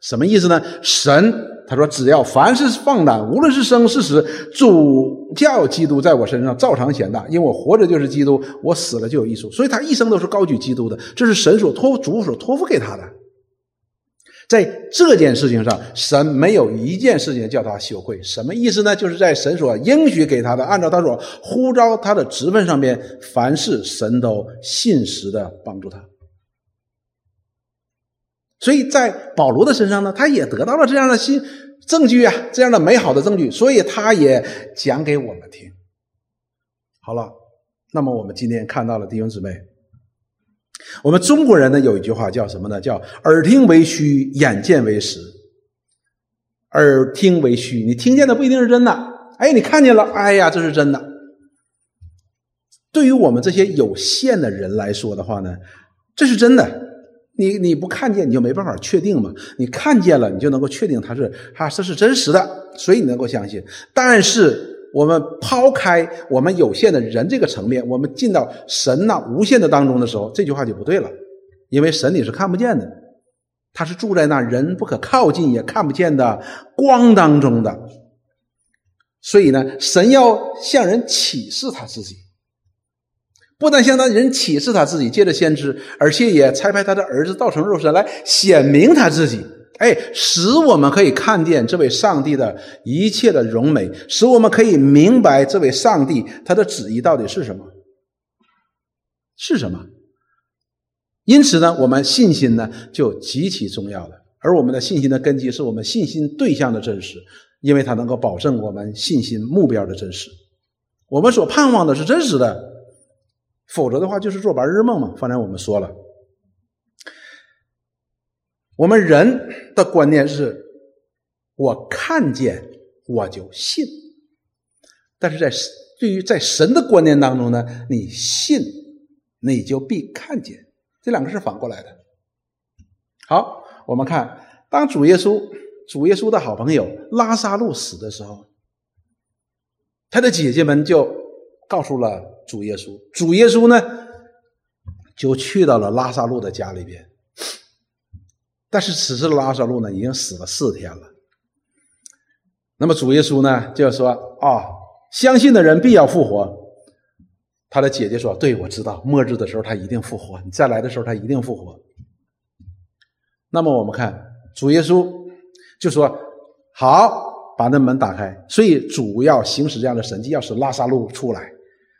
A: 什么意思呢？神他说：“只要凡是放胆，无论是生是死，主教基督在我身上照常显大。因为我活着就是基督，我死了就有益处。所以他一生都是高举基督的，这是神所托主所托付给他的。”在这件事情上，神没有一件事情叫他羞愧。什么意思呢？就是在神所应许给他的，按照他所呼召他的职分上面，凡事神都信实的帮助他。所以在保罗的身上呢，他也得到了这样的新证据啊，这样的美好的证据，所以他也讲给我们听。好了，那么我们今天看到了弟兄姊妹，我们中国人呢有一句话叫什么呢？叫耳听为虚，眼见为实。耳听为虚，你听见的不一定是真的。哎，你看见了，哎呀，这是真的。对于我们这些有限的人来说的话呢，这是真的。你你不看见，你就没办法确定嘛。你看见了，你就能够确定它是它这是真实的，所以你能够相信。但是我们抛开我们有限的人这个层面，我们进到神那无限的当中的时候，这句话就不对了，因为神你是看不见的，他是住在那人不可靠近也看不见的光当中的。所以呢，神要向人启示他自己。不但向他人启示他自己，借着先知，而且也差派他的儿子道成肉身来显明他自己，哎，使我们可以看见这位上帝的一切的荣美，使我们可以明白这位上帝他的旨意到底是什么，是什么。因此呢，我们信心呢就极其重要了，而我们的信心的根基是我们信心对象的真实，因为它能够保证我们信心目标的真实。我们所盼望的是真实的。否则的话，就是做白日梦嘛。刚才我们说了，我们人的观念是：我看见我就信。但是在对于在神的观念当中呢，你信你就必看见，这两个是反过来的。好，我们看，当主耶稣主耶稣的好朋友拉萨路死的时候，他的姐姐们就告诉了。主耶稣，主耶稣呢，就去到了拉萨路的家里边。但是此时的拉萨路呢，已经死了四天了。那么主耶稣呢，就说：“啊，相信的人必要复活。”他的姐姐说：“对，我知道，末日的时候他一定复活，你再来的时候他一定复活。”那么我们看主耶稣就说：“好，把那门打开。”所以主要行使这样的神迹，要使拉萨路出来。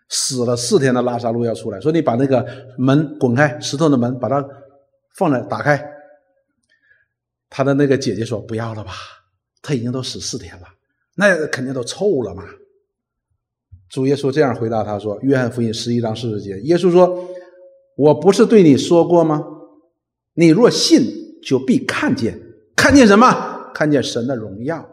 A: 死了四天的拉萨路要出来，说你把那个门滚开，石头的门把它放在打开。他的那个姐姐说：“不要了吧，他已经都死四天了，那肯定都臭了嘛。”主耶稣这样回答他说：“约翰福音十一章四十节，耶稣说：我不是对你说过吗？你若信，就必看见，看见什么？看见神的荣耀。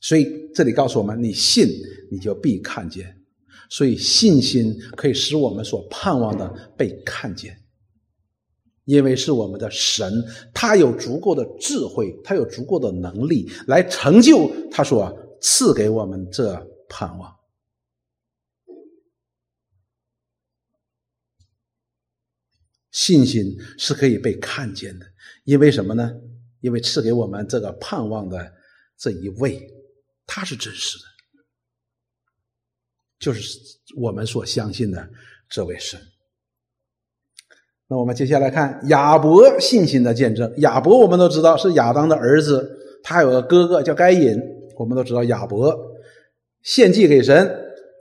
A: 所以这里告诉我们，你信。”你就必看见，所以信心可以使我们所盼望的被看见，因为是我们的神，他有足够的智慧，他有足够的能力来成就他所赐给我们这盼望。信心是可以被看见的，因为什么呢？因为赐给我们这个盼望的这一位，他是真实的。就是我们所相信的这位神。那我们接下来看亚伯信心的见证。亚伯我们都知道是亚当的儿子，他有个哥哥叫该隐。我们都知道亚伯献祭给神，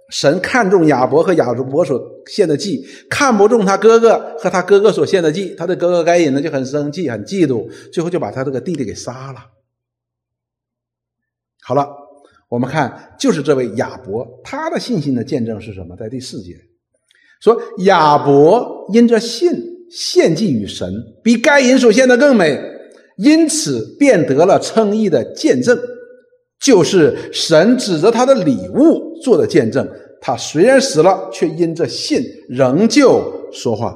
A: 神看中亚伯和亚伯所献的祭，看不中他哥哥和他哥哥所献的祭。他的哥哥该隐呢就很生气，很嫉妒，最后就把他这个弟弟给杀了。好了。我们看，就是这位亚伯，他的信心的见证是什么？在第四节说，亚伯因着信献祭与神，比该隐所献的更美，因此便得了称义的见证，就是神指着他的礼物做的见证。他虽然死了，却因着信仍旧说话。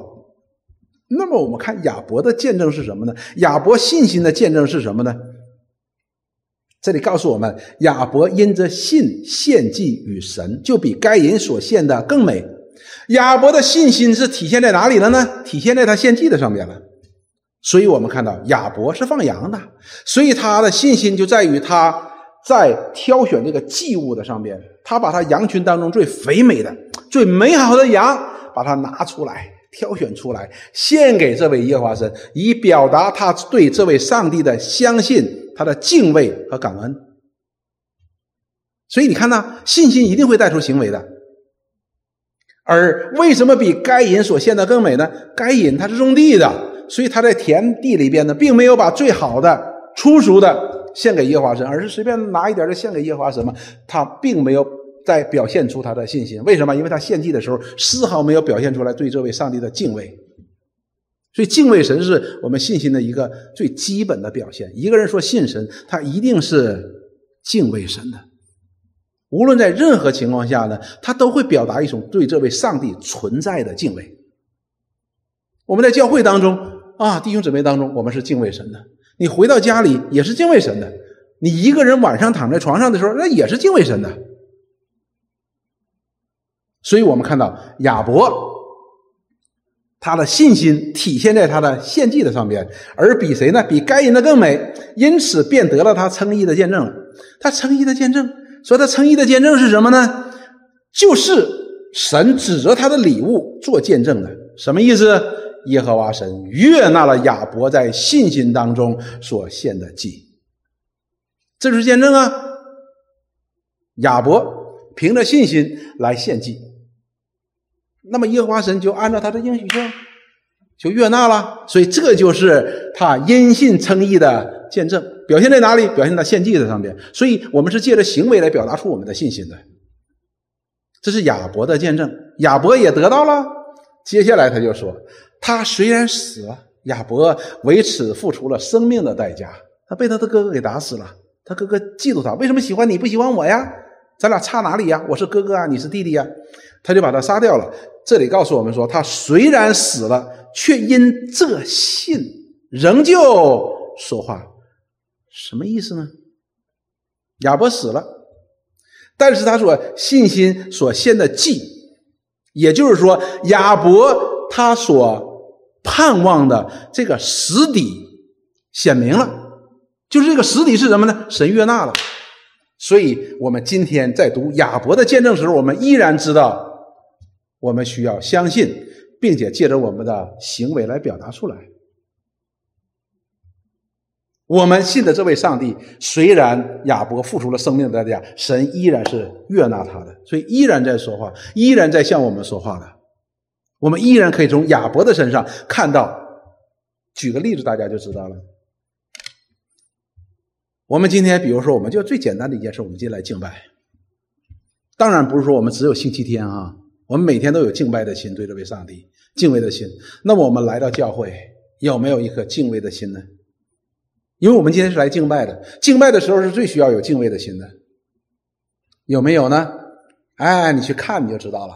A: 那么，我们看亚伯的见证是什么呢？亚伯信心的见证是什么呢？这里告诉我们，亚伯因着信献祭与神，就比该人所献的更美。亚伯的信心是体现在哪里了呢？体现在他献祭的上面了。所以我们看到亚伯是放羊的，所以他的信心就在于他在挑选这个祭物的上边，他把他羊群当中最肥美的、最美好的羊，把它拿出来，挑选出来，献给这位耶和华神，以表达他对这位上帝的相信。他的敬畏和感恩，所以你看呢，信心一定会带出行为的。而为什么比该隐所献的更美呢？该隐他是种地的，所以他在田地里边呢，并没有把最好的、初熟的献给耶和华神，而是随便拿一点就献给耶和华神嘛。他并没有在表现出他的信心。为什么？因为他献祭的时候丝毫没有表现出来对这位上帝的敬畏。所以敬畏神是我们信心的一个最基本的表现。一个人说信神，他一定是敬畏神的。无论在任何情况下呢，他都会表达一种对这位上帝存在的敬畏。我们在教会当中啊，弟兄姊妹当中，我们是敬畏神的。你回到家里也是敬畏神的。你一个人晚上躺在床上的时候，那也是敬畏神的。所以我们看到亚伯，他的信心体现在他的献祭的上边，而比谁呢？比该隐的更美，因此便得了他称义的见证。他称义的见证，说他称义的见证是什么呢？就是神指着他的礼物做见证的。什么意思？耶和华神悦纳了亚伯在信心当中所献的祭。这是见证啊！亚伯凭着信心来献祭，那么耶和华神就按照他的应许就就悦纳了。所以这就是他因信称义的见证，表现在哪里？表现在献祭的上面。所以我们是借着行为来表达出我们的信心的。这是亚伯的见证，亚伯也得到了。接下来他就说：他虽然死了，亚伯为此付出了生命的代价，他被他的哥哥给打死了。他哥哥嫉妒他，为什么喜欢你不喜欢我呀？咱俩差哪里呀？我是哥哥啊，你是弟弟呀，他就把他杀掉了。这里告诉我们说，他虽然死了，却因这信仍旧说话，什么意思呢？亚伯死了，但是他所信心所献的祭，也就是说，亚伯他所盼望的这个实底显明了。就是这个实体是什么呢？神悦纳了，所以我们今天在读亚伯的见证时候，我们依然知道，我们需要相信，并且借着我们的行为来表达出来。我们信的这位上帝，虽然亚伯付出了生命的代价，神依然是悦纳他的，所以依然在说话，依然在向我们说话的。我们依然可以从亚伯的身上看到。举个例子，大家就知道了。我们今天，比如说，我们就最简单的一件事，我们进来敬拜。当然不是说我们只有星期天啊，我们每天都有敬拜的心，对这位上帝敬畏的心。那我们来到教会，有没有一颗敬畏的心呢？因为我们今天是来敬拜的，敬拜的时候是最需要有敬畏的心的，有没有呢？哎，你去看你就知道了。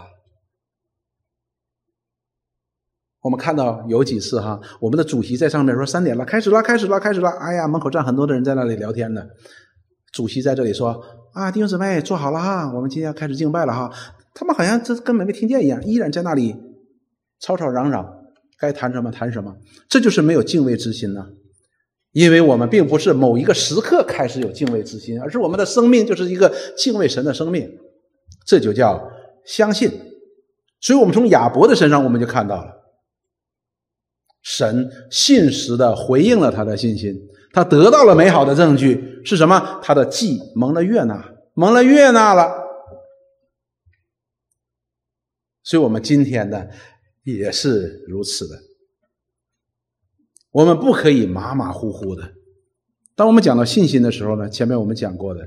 A: 我们看到有几次哈，我们的主席在上面说三点了，开始了，开始了，开始了。哎呀，门口站很多的人在那里聊天呢。主席在这里说：“啊，弟兄姊妹，坐好了哈，我们今天要开始敬拜了哈。”他们好像这根本没听见一样，依然在那里吵吵嚷嚷，该谈什么谈什么。这就是没有敬畏之心呢，因为我们并不是某一个时刻开始有敬畏之心，而是我们的生命就是一个敬畏神的生命，这就叫相信。所以我们从亚伯的身上，我们就看到了。神信实的回应了他的信心，他得到了美好的证据是什么？他的祭蒙了悦纳，蒙了悦纳了。所以，我们今天呢也是如此的。我们不可以马马虎虎的。当我们讲到信心的时候呢，前面我们讲过的，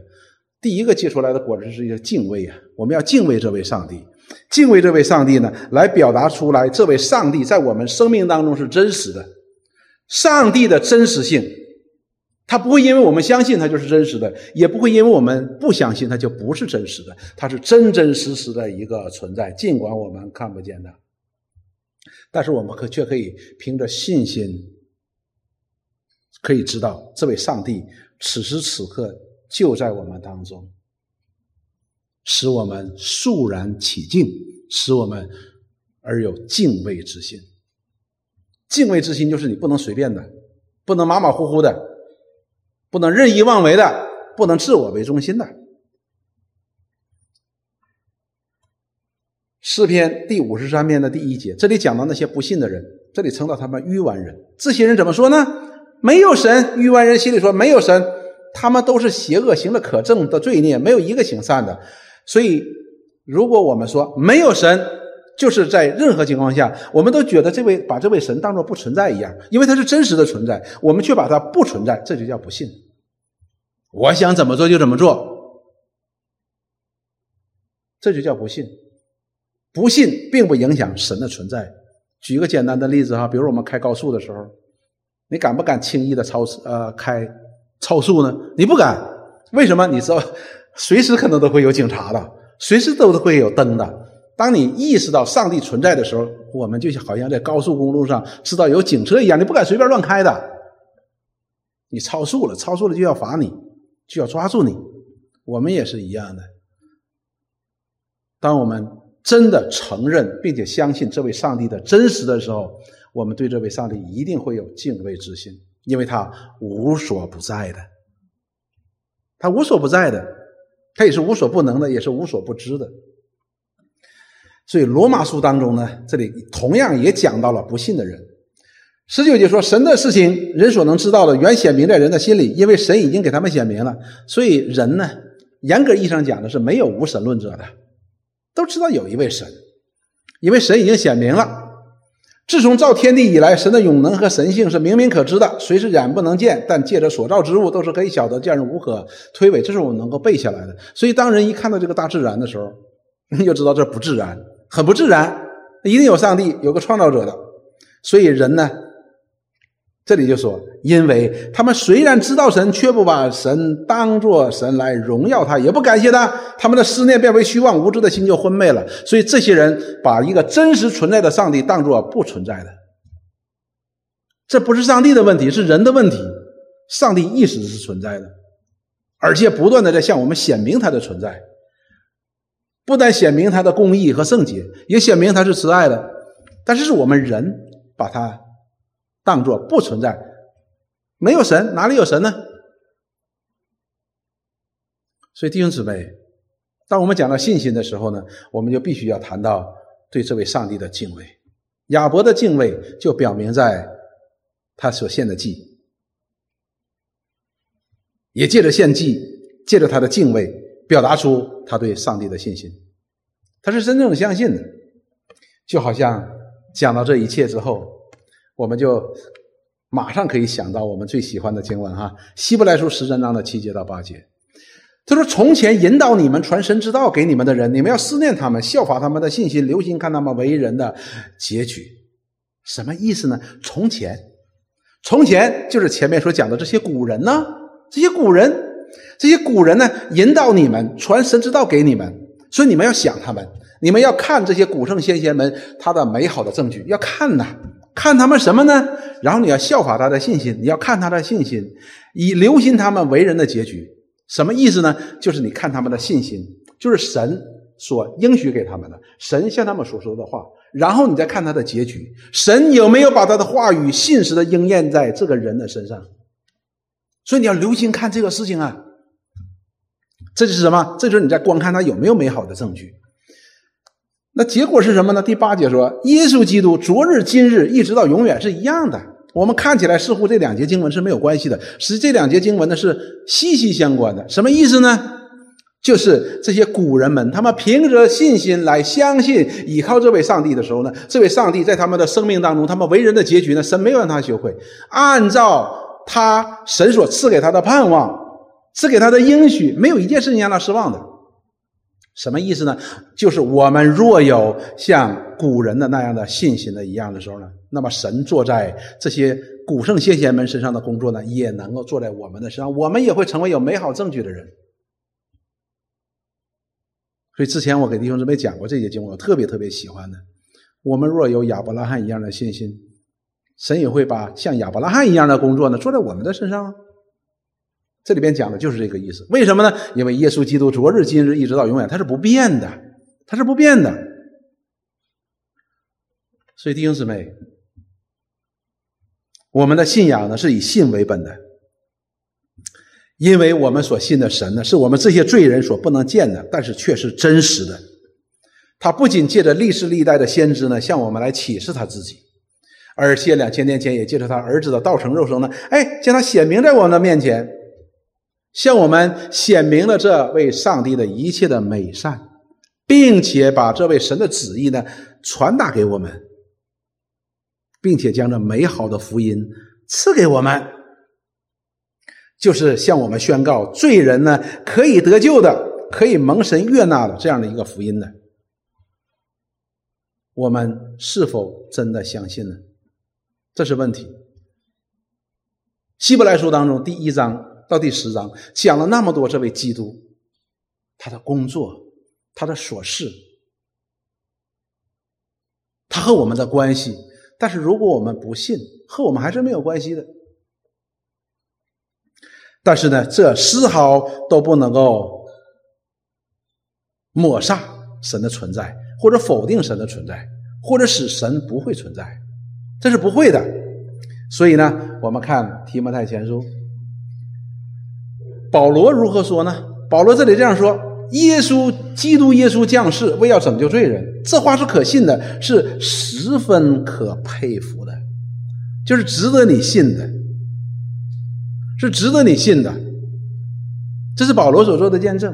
A: 第一个结出来的果子是一个敬畏啊，我们要敬畏这位上帝。敬畏这位上帝呢，来表达出来，这位上帝在我们生命当中是真实的。上帝的真实性，他不会因为我们相信他就是真实的，也不会因为我们不相信他就不是真实的。他是真真实实的一个存在，尽管我们看不见他，但是我们可却可以凭着信心，可以知道这位上帝此时此刻就在我们当中。使我们肃然起敬，使我们而有敬畏之心。敬畏之心就是你不能随便的，不能马马虎虎的，不能任意妄为的，不能自我为中心的。诗篇第五十三篇的第一节，这里讲到那些不信的人，这里称到他们愚顽人。这些人怎么说呢？没有神，愚顽人心里说没有神，他们都是邪恶，行了可憎的罪孽，没有一个行善的。所以，如果我们说没有神，就是在任何情况下，我们都觉得这位把这位神当作不存在一样，因为他是真实的存在，我们却把他不存在，这就叫不信。我想怎么做就怎么做，这就叫不信。不信并不影响神的存在。举个简单的例子哈，比如我们开高速的时候，你敢不敢轻易的超呃开超速呢？你不敢，为什么？你知道，随时可能都会有警察的，随时都会有灯的。当你意识到上帝存在的时候，我们就好像在高速公路上知道有警车一样，你不敢随便乱开的。你超速了，超速了就要罚你，就要抓住你。我们也是一样的。当我们真的承认并且相信这位上帝的真实的时候，我们对这位上帝一定会有敬畏之心，因为他无所不在的，他无所不在的，他也是无所不能的，也是无所不知的。所以罗马书当中呢，这里同样也讲到了不信的人。十九节说，神的事情人所能知道的，原显明在人的心里，因为神已经给他们显明了。所以人呢，严格意义上讲的是没有无神论者的。都知道有一位神，因为神已经显明了。自从造天地以来，神的永能和神性是明明可知的。虽是眼不能见，但借着所造之物，都是可以晓得，见人无可推诿。这是我们能够背下来的。所以，当人一看到这个大自然的时候，你 [laughs] 就知道这不自然，很不自然。一定有上帝，有个创造者的。所以，人呢？这里就说，因为他们虽然知道神，却不把神当作神来荣耀他，也不感谢他，他们的思念变为虚妄，无知的心就昏昧了。所以这些人把一个真实存在的上帝当作不存在的。这不是上帝的问题，是人的问题。上帝意识是存在的，而且不断的在向我们显明他的存在，不但显明他的公义和圣洁，也显明他是慈爱的。但是是我们人把他。当作不存在，没有神，哪里有神呢？所以弟兄姊妹，当我们讲到信心的时候呢，我们就必须要谈到对这位上帝的敬畏。亚伯的敬畏就表明在他所献的祭，也借着献祭，借着他的敬畏，表达出他对上帝的信心。他是真正相信的，就好像讲到这一切之后。我们就马上可以想到我们最喜欢的经文哈，《希伯来书》十三章的七节到八节。他说：“从前引导你们传神之道给你们的人，你们要思念他们，效法他们的信心，留心看他们为人的结局。什么意思呢？从前，从前就是前面所讲的这些古人呢，这些古人，这些古人呢，引导你们传神之道给你们，所以你们要想他们，你们要看这些古圣先贤们他的美好的证据，要看呐。”看他们什么呢？然后你要效法他的信心，你要看他的信心，以留心他们为人的结局。什么意思呢？就是你看他们的信心，就是神所应许给他们的，神向他们所说的话。然后你再看他的结局，神有没有把他的话语信实的应验在这个人的身上？所以你要留心看这个事情啊。这就是什么？这就是你在观看他有没有美好的证据。那结果是什么呢？第八节说，耶稣基督昨日、今日一直到永远是一样的。我们看起来似乎这两节经文是没有关系的，实际这两节经文呢是息息相关的。什么意思呢？就是这些古人们，他们凭着信心来相信、依靠这位上帝的时候呢，这位上帝在他们的生命当中，他们为人的结局呢，神没有让他羞愧，按照他神所赐给他的盼望、赐给他的应许，没有一件事情让他失望的。什么意思呢？就是我们若有像古人的那样的信心的一样的时候呢，那么神坐在这些古圣先贤们身上的工作呢，也能够坐在我们的身上，我们也会成为有美好证据的人。所以之前我给弟兄姊妹讲过这些经，我特别特别喜欢的。我们若有亚伯拉罕一样的信心，神也会把像亚伯拉罕一样的工作呢，坐在我们的身上。这里边讲的就是这个意思，为什么呢？因为耶稣基督昨日、今日一直到永远，他是不变的，他是不变的。所以弟兄姊妹，我们的信仰呢是以信为本的，因为我们所信的神呢，是我们这些罪人所不能见的，但是却是真实的。他不仅借着历世历代的先知呢，向我们来启示他自己，而且两千年前也借着他儿子的道成肉身呢，哎，将他显明在我们的面前。向我们显明了这位上帝的一切的美善，并且把这位神的旨意呢传达给我们，并且将这美好的福音赐给我们，就是向我们宣告罪人呢可以得救的，可以蒙神悦纳的这样的一个福音呢？我们是否真的相信呢？这是问题。希伯来书当中第一章到第十章讲了那么多这位基督，他的工作，他的琐事，他和我们的关系。但是如果我们不信，和我们还是没有关系的。但是呢，这丝毫都不能够抹杀神的存在，或者否定神的存在，或者使神不会存在，这是不会的。所以呢，我们看提摩太前书，保罗如何说呢？保罗这里这样说：“耶稣基督耶稣降世，为要拯救罪人。”这话是可信的，是十分可佩服的，就是值得你信的，是值得你信的。这是保罗所做的见证。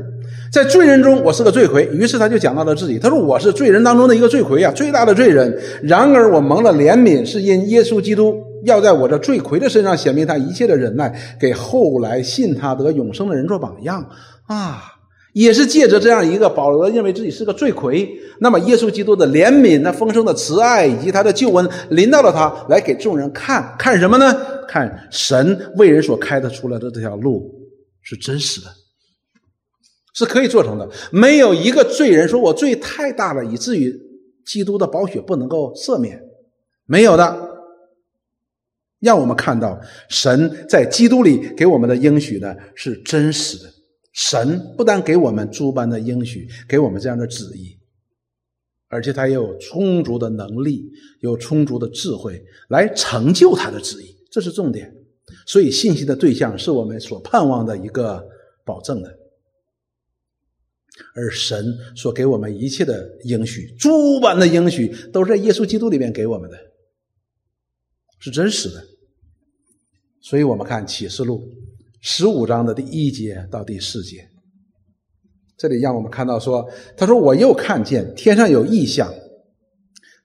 A: 在罪人中，我是个罪魁。于是他就讲到了自己，他说：“我是罪人当中的一个罪魁啊，最大的罪人。然而我蒙了怜悯，是因耶稣基督要在我这罪魁的身上显明他一切的忍耐，给后来信他得永生的人做榜样啊。”也是借着这样一个保罗认为自己是个罪魁，那么耶稣基督的怜悯、那丰盛的慈爱以及他的救恩临到了他，来给众人看看什么呢？看神为人所开的出来的这条路是真实的，是可以做成的。没有一个罪人说我罪太大了，以至于基督的宝血不能够赦免，没有的。让我们看到神在基督里给我们的应许呢是真实的。神不但给我们诸般的应许，给我们这样的旨意，而且他也有充足的能力，有充足的智慧来成就他的旨意，这是重点。所以，信息的对象是我们所盼望的一个保证的，而神所给我们一切的应许，诸般的应许，都是在耶稣基督里面给我们的，是真实的。所以我们看启示录。十五章的第一节到第四节，这里让我们看到说，他说：“我又看见天上有异象，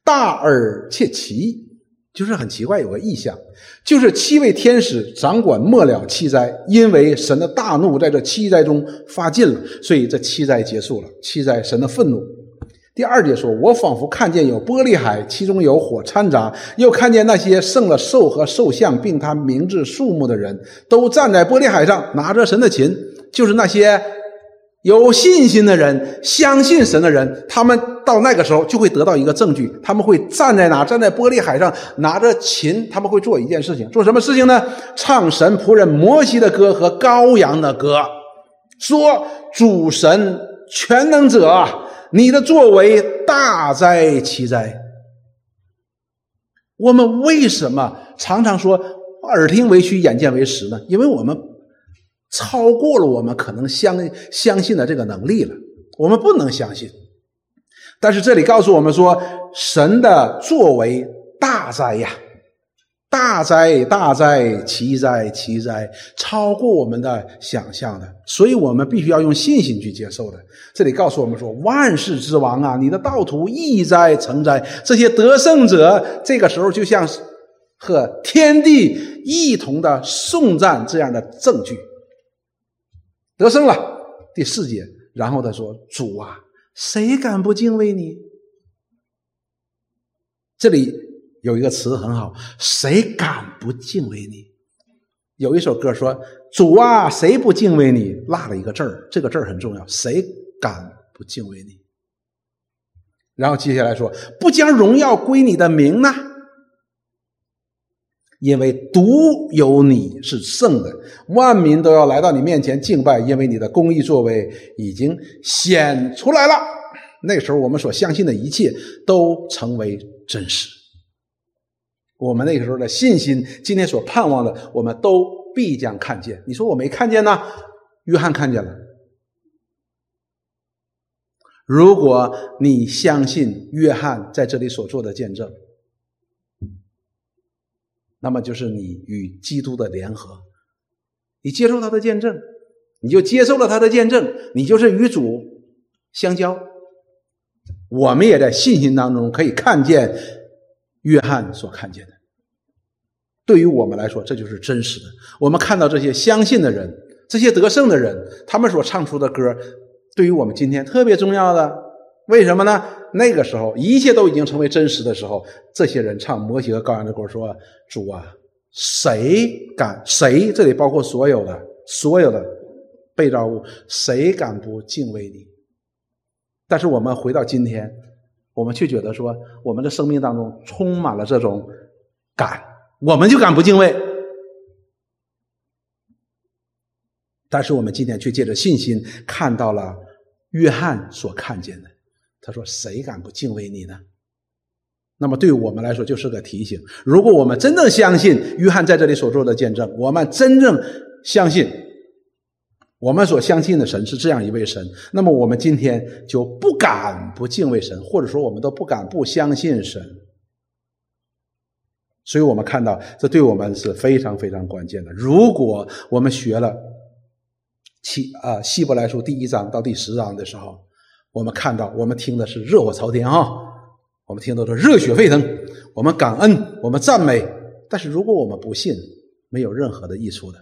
A: 大而且奇，就是很奇怪，有个异象，就是七位天使掌管末了七灾，因为神的大怒在这七灾中发尽了，所以这七灾结束了。七灾，神的愤怒。”第二节说：“我仿佛看见有玻璃海，其中有火掺杂，又看见那些胜了兽和兽像，并他名字数目的人，都站在玻璃海上，拿着神的琴，就是那些有信心的人，相信神的人。他们到那个时候就会得到一个证据，他们会站在哪？站在玻璃海上，拿着琴，他们会做一件事情，做什么事情呢？唱神仆人摩西的歌和羔羊的歌，说主神全能者。”你的作为大哉奇哉！我们为什么常常说耳听为虚，眼见为实呢？因为我们超过了我们可能相相信的这个能力了。我们不能相信，但是这里告诉我们说，神的作为大哉呀！大灾大灾奇灾奇灾，超过我们的想象的，所以我们必须要用信心去接受的。这里告诉我们说，万世之王啊，你的道途易哉成哉，这些得胜者，这个时候就像是和天地一同的颂赞这样的证据，得胜了。第四节，然后他说：“主啊，谁敢不敬畏你？”这里。有一个词很好，谁敢不敬畏你？有一首歌说：“主啊，谁不敬畏你？”落了一个字儿，这个字儿很重要。谁敢不敬畏你？然后接下来说：“不将荣耀归你的名呢？因为独有你是圣的，万民都要来到你面前敬拜，因为你的公义作为已经显出来了。那时候，我们所相信的一切都成为真实。”我们那个时候的信心，今天所盼望的，我们都必将看见。你说我没看见呢？约翰看见了。如果你相信约翰在这里所做的见证，那么就是你与基督的联合。你接受他的见证，你就接受了他的见证，你就是与主相交。我们也在信心当中可以看见。约翰所看见的，对于我们来说，这就是真实的。我们看到这些相信的人，这些得胜的人，他们所唱出的歌，对于我们今天特别重要的。为什么呢？那个时候一切都已经成为真实的时候，这些人唱摩西和羔羊的歌，说：“主啊，谁敢？谁？这里包括所有的、所有的被造物，谁敢不敬畏你？”但是我们回到今天，我们却觉得说，我们的生命当中充满了这种敢，我们就敢不敬畏。但是我们今天却借着信心看到了约翰所看见的。他说：“谁敢不敬畏你呢？”那么对我们来说就是个提醒。如果我们真正相信约翰在这里所做的见证，我们真正相信我们所相信的神是这样一位神，那么我们今天就不敢不敬畏神，或者说我们都不敢不相信神。所以我们看到，这对我们是非常非常关键的。如果我们学了七啊希伯来书第一章到第十章的时候，我们看到，我们听的是热火朝天啊！我们听到的热血沸腾，我们感恩，我们赞美。但是如果我们不信，没有任何的益处的，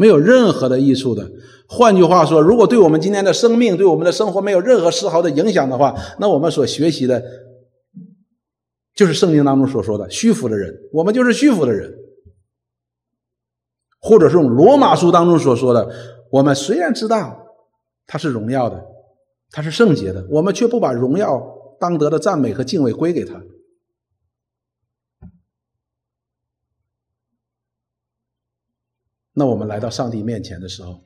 A: 没有任何的益处的。换句话说，如果对我们今天的生命、对我们的生活没有任何丝毫的影响的话，那我们所学习的，就是圣经当中所说的虚浮的人，我们就是虚浮的人，或者是用罗马书当中所说的，我们虽然知道。他是荣耀的，他是圣洁的，我们却不把荣耀当得的赞美和敬畏归给他。那我们来到上帝面前的时候，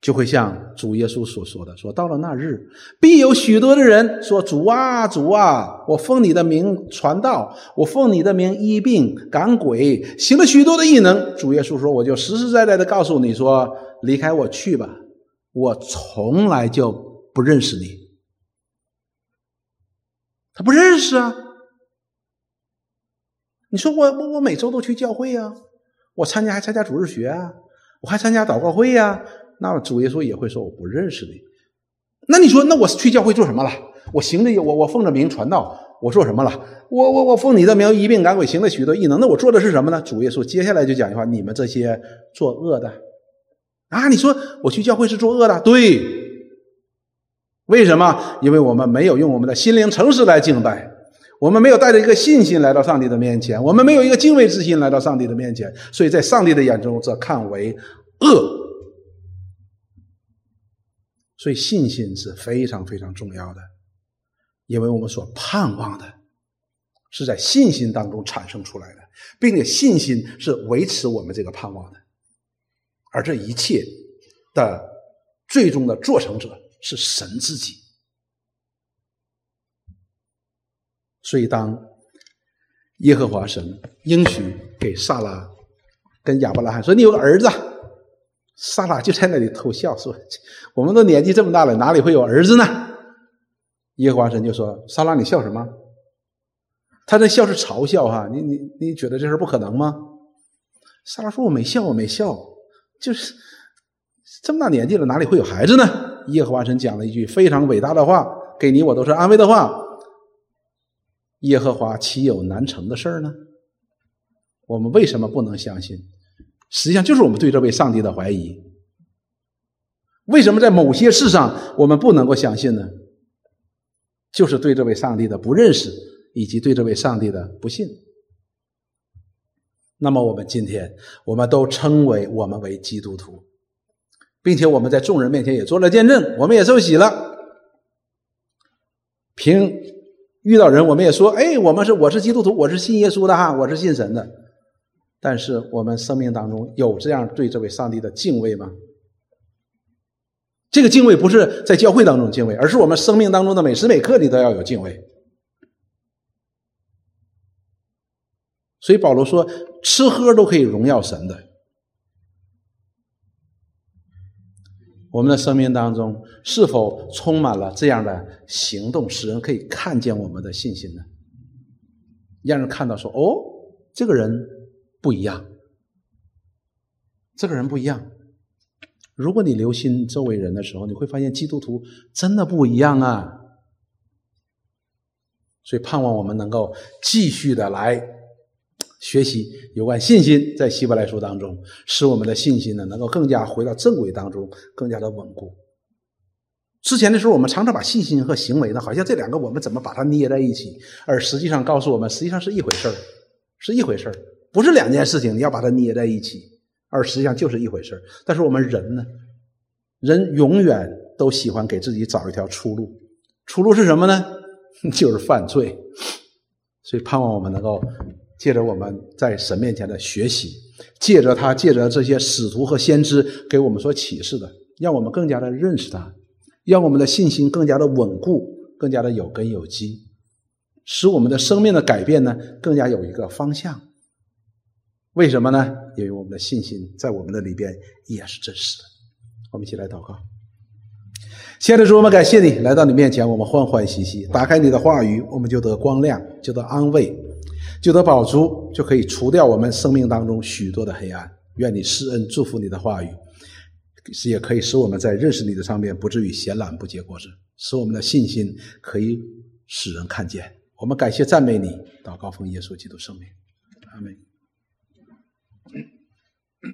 A: 就会像主耶稣所说的：“说到了那日，必有许多的人说：‘主啊，主啊，我奉你的名传道，我奉你的名医病赶鬼，行了许多的异能。’主耶稣说：‘我就实实在在的告诉你说，离开我去吧。’”我从来就不认识你，他不认识啊。你说我我我每周都去教会呀，我参加还参加主日学啊，我还参加祷告会呀。那么主耶稣也会说我不认识你。那你说那我去教会做什么了？我行的我我奉着名传道，我做什么了？我我我奉你的名一病赶鬼，行了许多异能。那我做的是什么呢？主耶稣接下来就讲一句话：你们这些作恶的。啊，你说我去教会是作恶的，对？为什么？因为我们没有用我们的心灵诚实来敬拜，我们没有带着一个信心来到上帝的面前，我们没有一个敬畏之心来到上帝的面前，所以在上帝的眼中，这看为恶。所以信心是非常非常重要的，因为我们所盼望的是在信心当中产生出来的，并且信心是维持我们这个盼望的。而这一切的最终的做成者是神自己。所以，当耶和华神应许给萨拉跟亚伯拉罕说：“你有个儿子。”萨拉就在那里偷笑说：“我们都年纪这么大了，哪里会有儿子呢？”耶和华神就说：“萨拉，你笑什么？他这笑是嘲笑哈，你你你觉得这事不可能吗？”萨拉说：“我没笑，我没笑。”就是这么大年纪了，哪里会有孩子呢？耶和华神讲了一句非常伟大的话，给你我都是安慰的话。耶和华岂有难成的事儿呢？我们为什么不能相信？实际上就是我们对这位上帝的怀疑。为什么在某些事上我们不能够相信呢？就是对这位上帝的不认识，以及对这位上帝的不信。那么我们今天，我们都称为我们为基督徒，并且我们在众人面前也做了见证，我们也受洗了。凭遇到人，我们也说：“哎，我们是我是基督徒，我是信耶稣的哈，我是信神的。”但是我们生命当中有这样对这位上帝的敬畏吗？这个敬畏不是在教会当中敬畏，而是我们生命当中的每时每刻你都要有敬畏。所以保罗说。吃喝都可以荣耀神的。我们的生命当中是否充满了这样的行动，使人可以看见我们的信心呢？让人看到说：“哦，这个人不一样，这个人不一样。”如果你留心周围人的时候，你会发现基督徒真的不一样啊。所以盼望我们能够继续的来。学习有关信心，在希伯来书当中，使我们的信心呢能够更加回到正轨当中，更加的稳固。之前的时候，我们常常把信心和行为呢，好像这两个我们怎么把它捏在一起，而实际上告诉我们，实际上是一回事儿，是一回事儿，不是两件事情，你要把它捏在一起，而实际上就是一回事儿。但是我们人呢，人永远都喜欢给自己找一条出路，出路是什么呢？[laughs] 就是犯罪。所以盼望我们能够借着我们在神面前的学习，借着他，借着这些使徒和先知给我们所启示的，让我们更加的认识他。让我们的信心更加的稳固，更加的有根有基，使我们的生命的改变呢更加有一个方向。为什么呢？因为我们的信心在我们的里边也是真实的。我们一起来祷告。亲爱的主，我们感谢你来到你面前，我们欢欢喜喜打开你的话语，我们就得光亮，就得安慰，就得宝珠，就可以除掉我们生命当中许多的黑暗。愿你施恩祝福你的话语。是也可以使我们在认识你的上面不至于闲懒不结果子，使我们的信心可以使人看见。我们感谢赞美你，祷告奉耶稣基督圣名，阿门。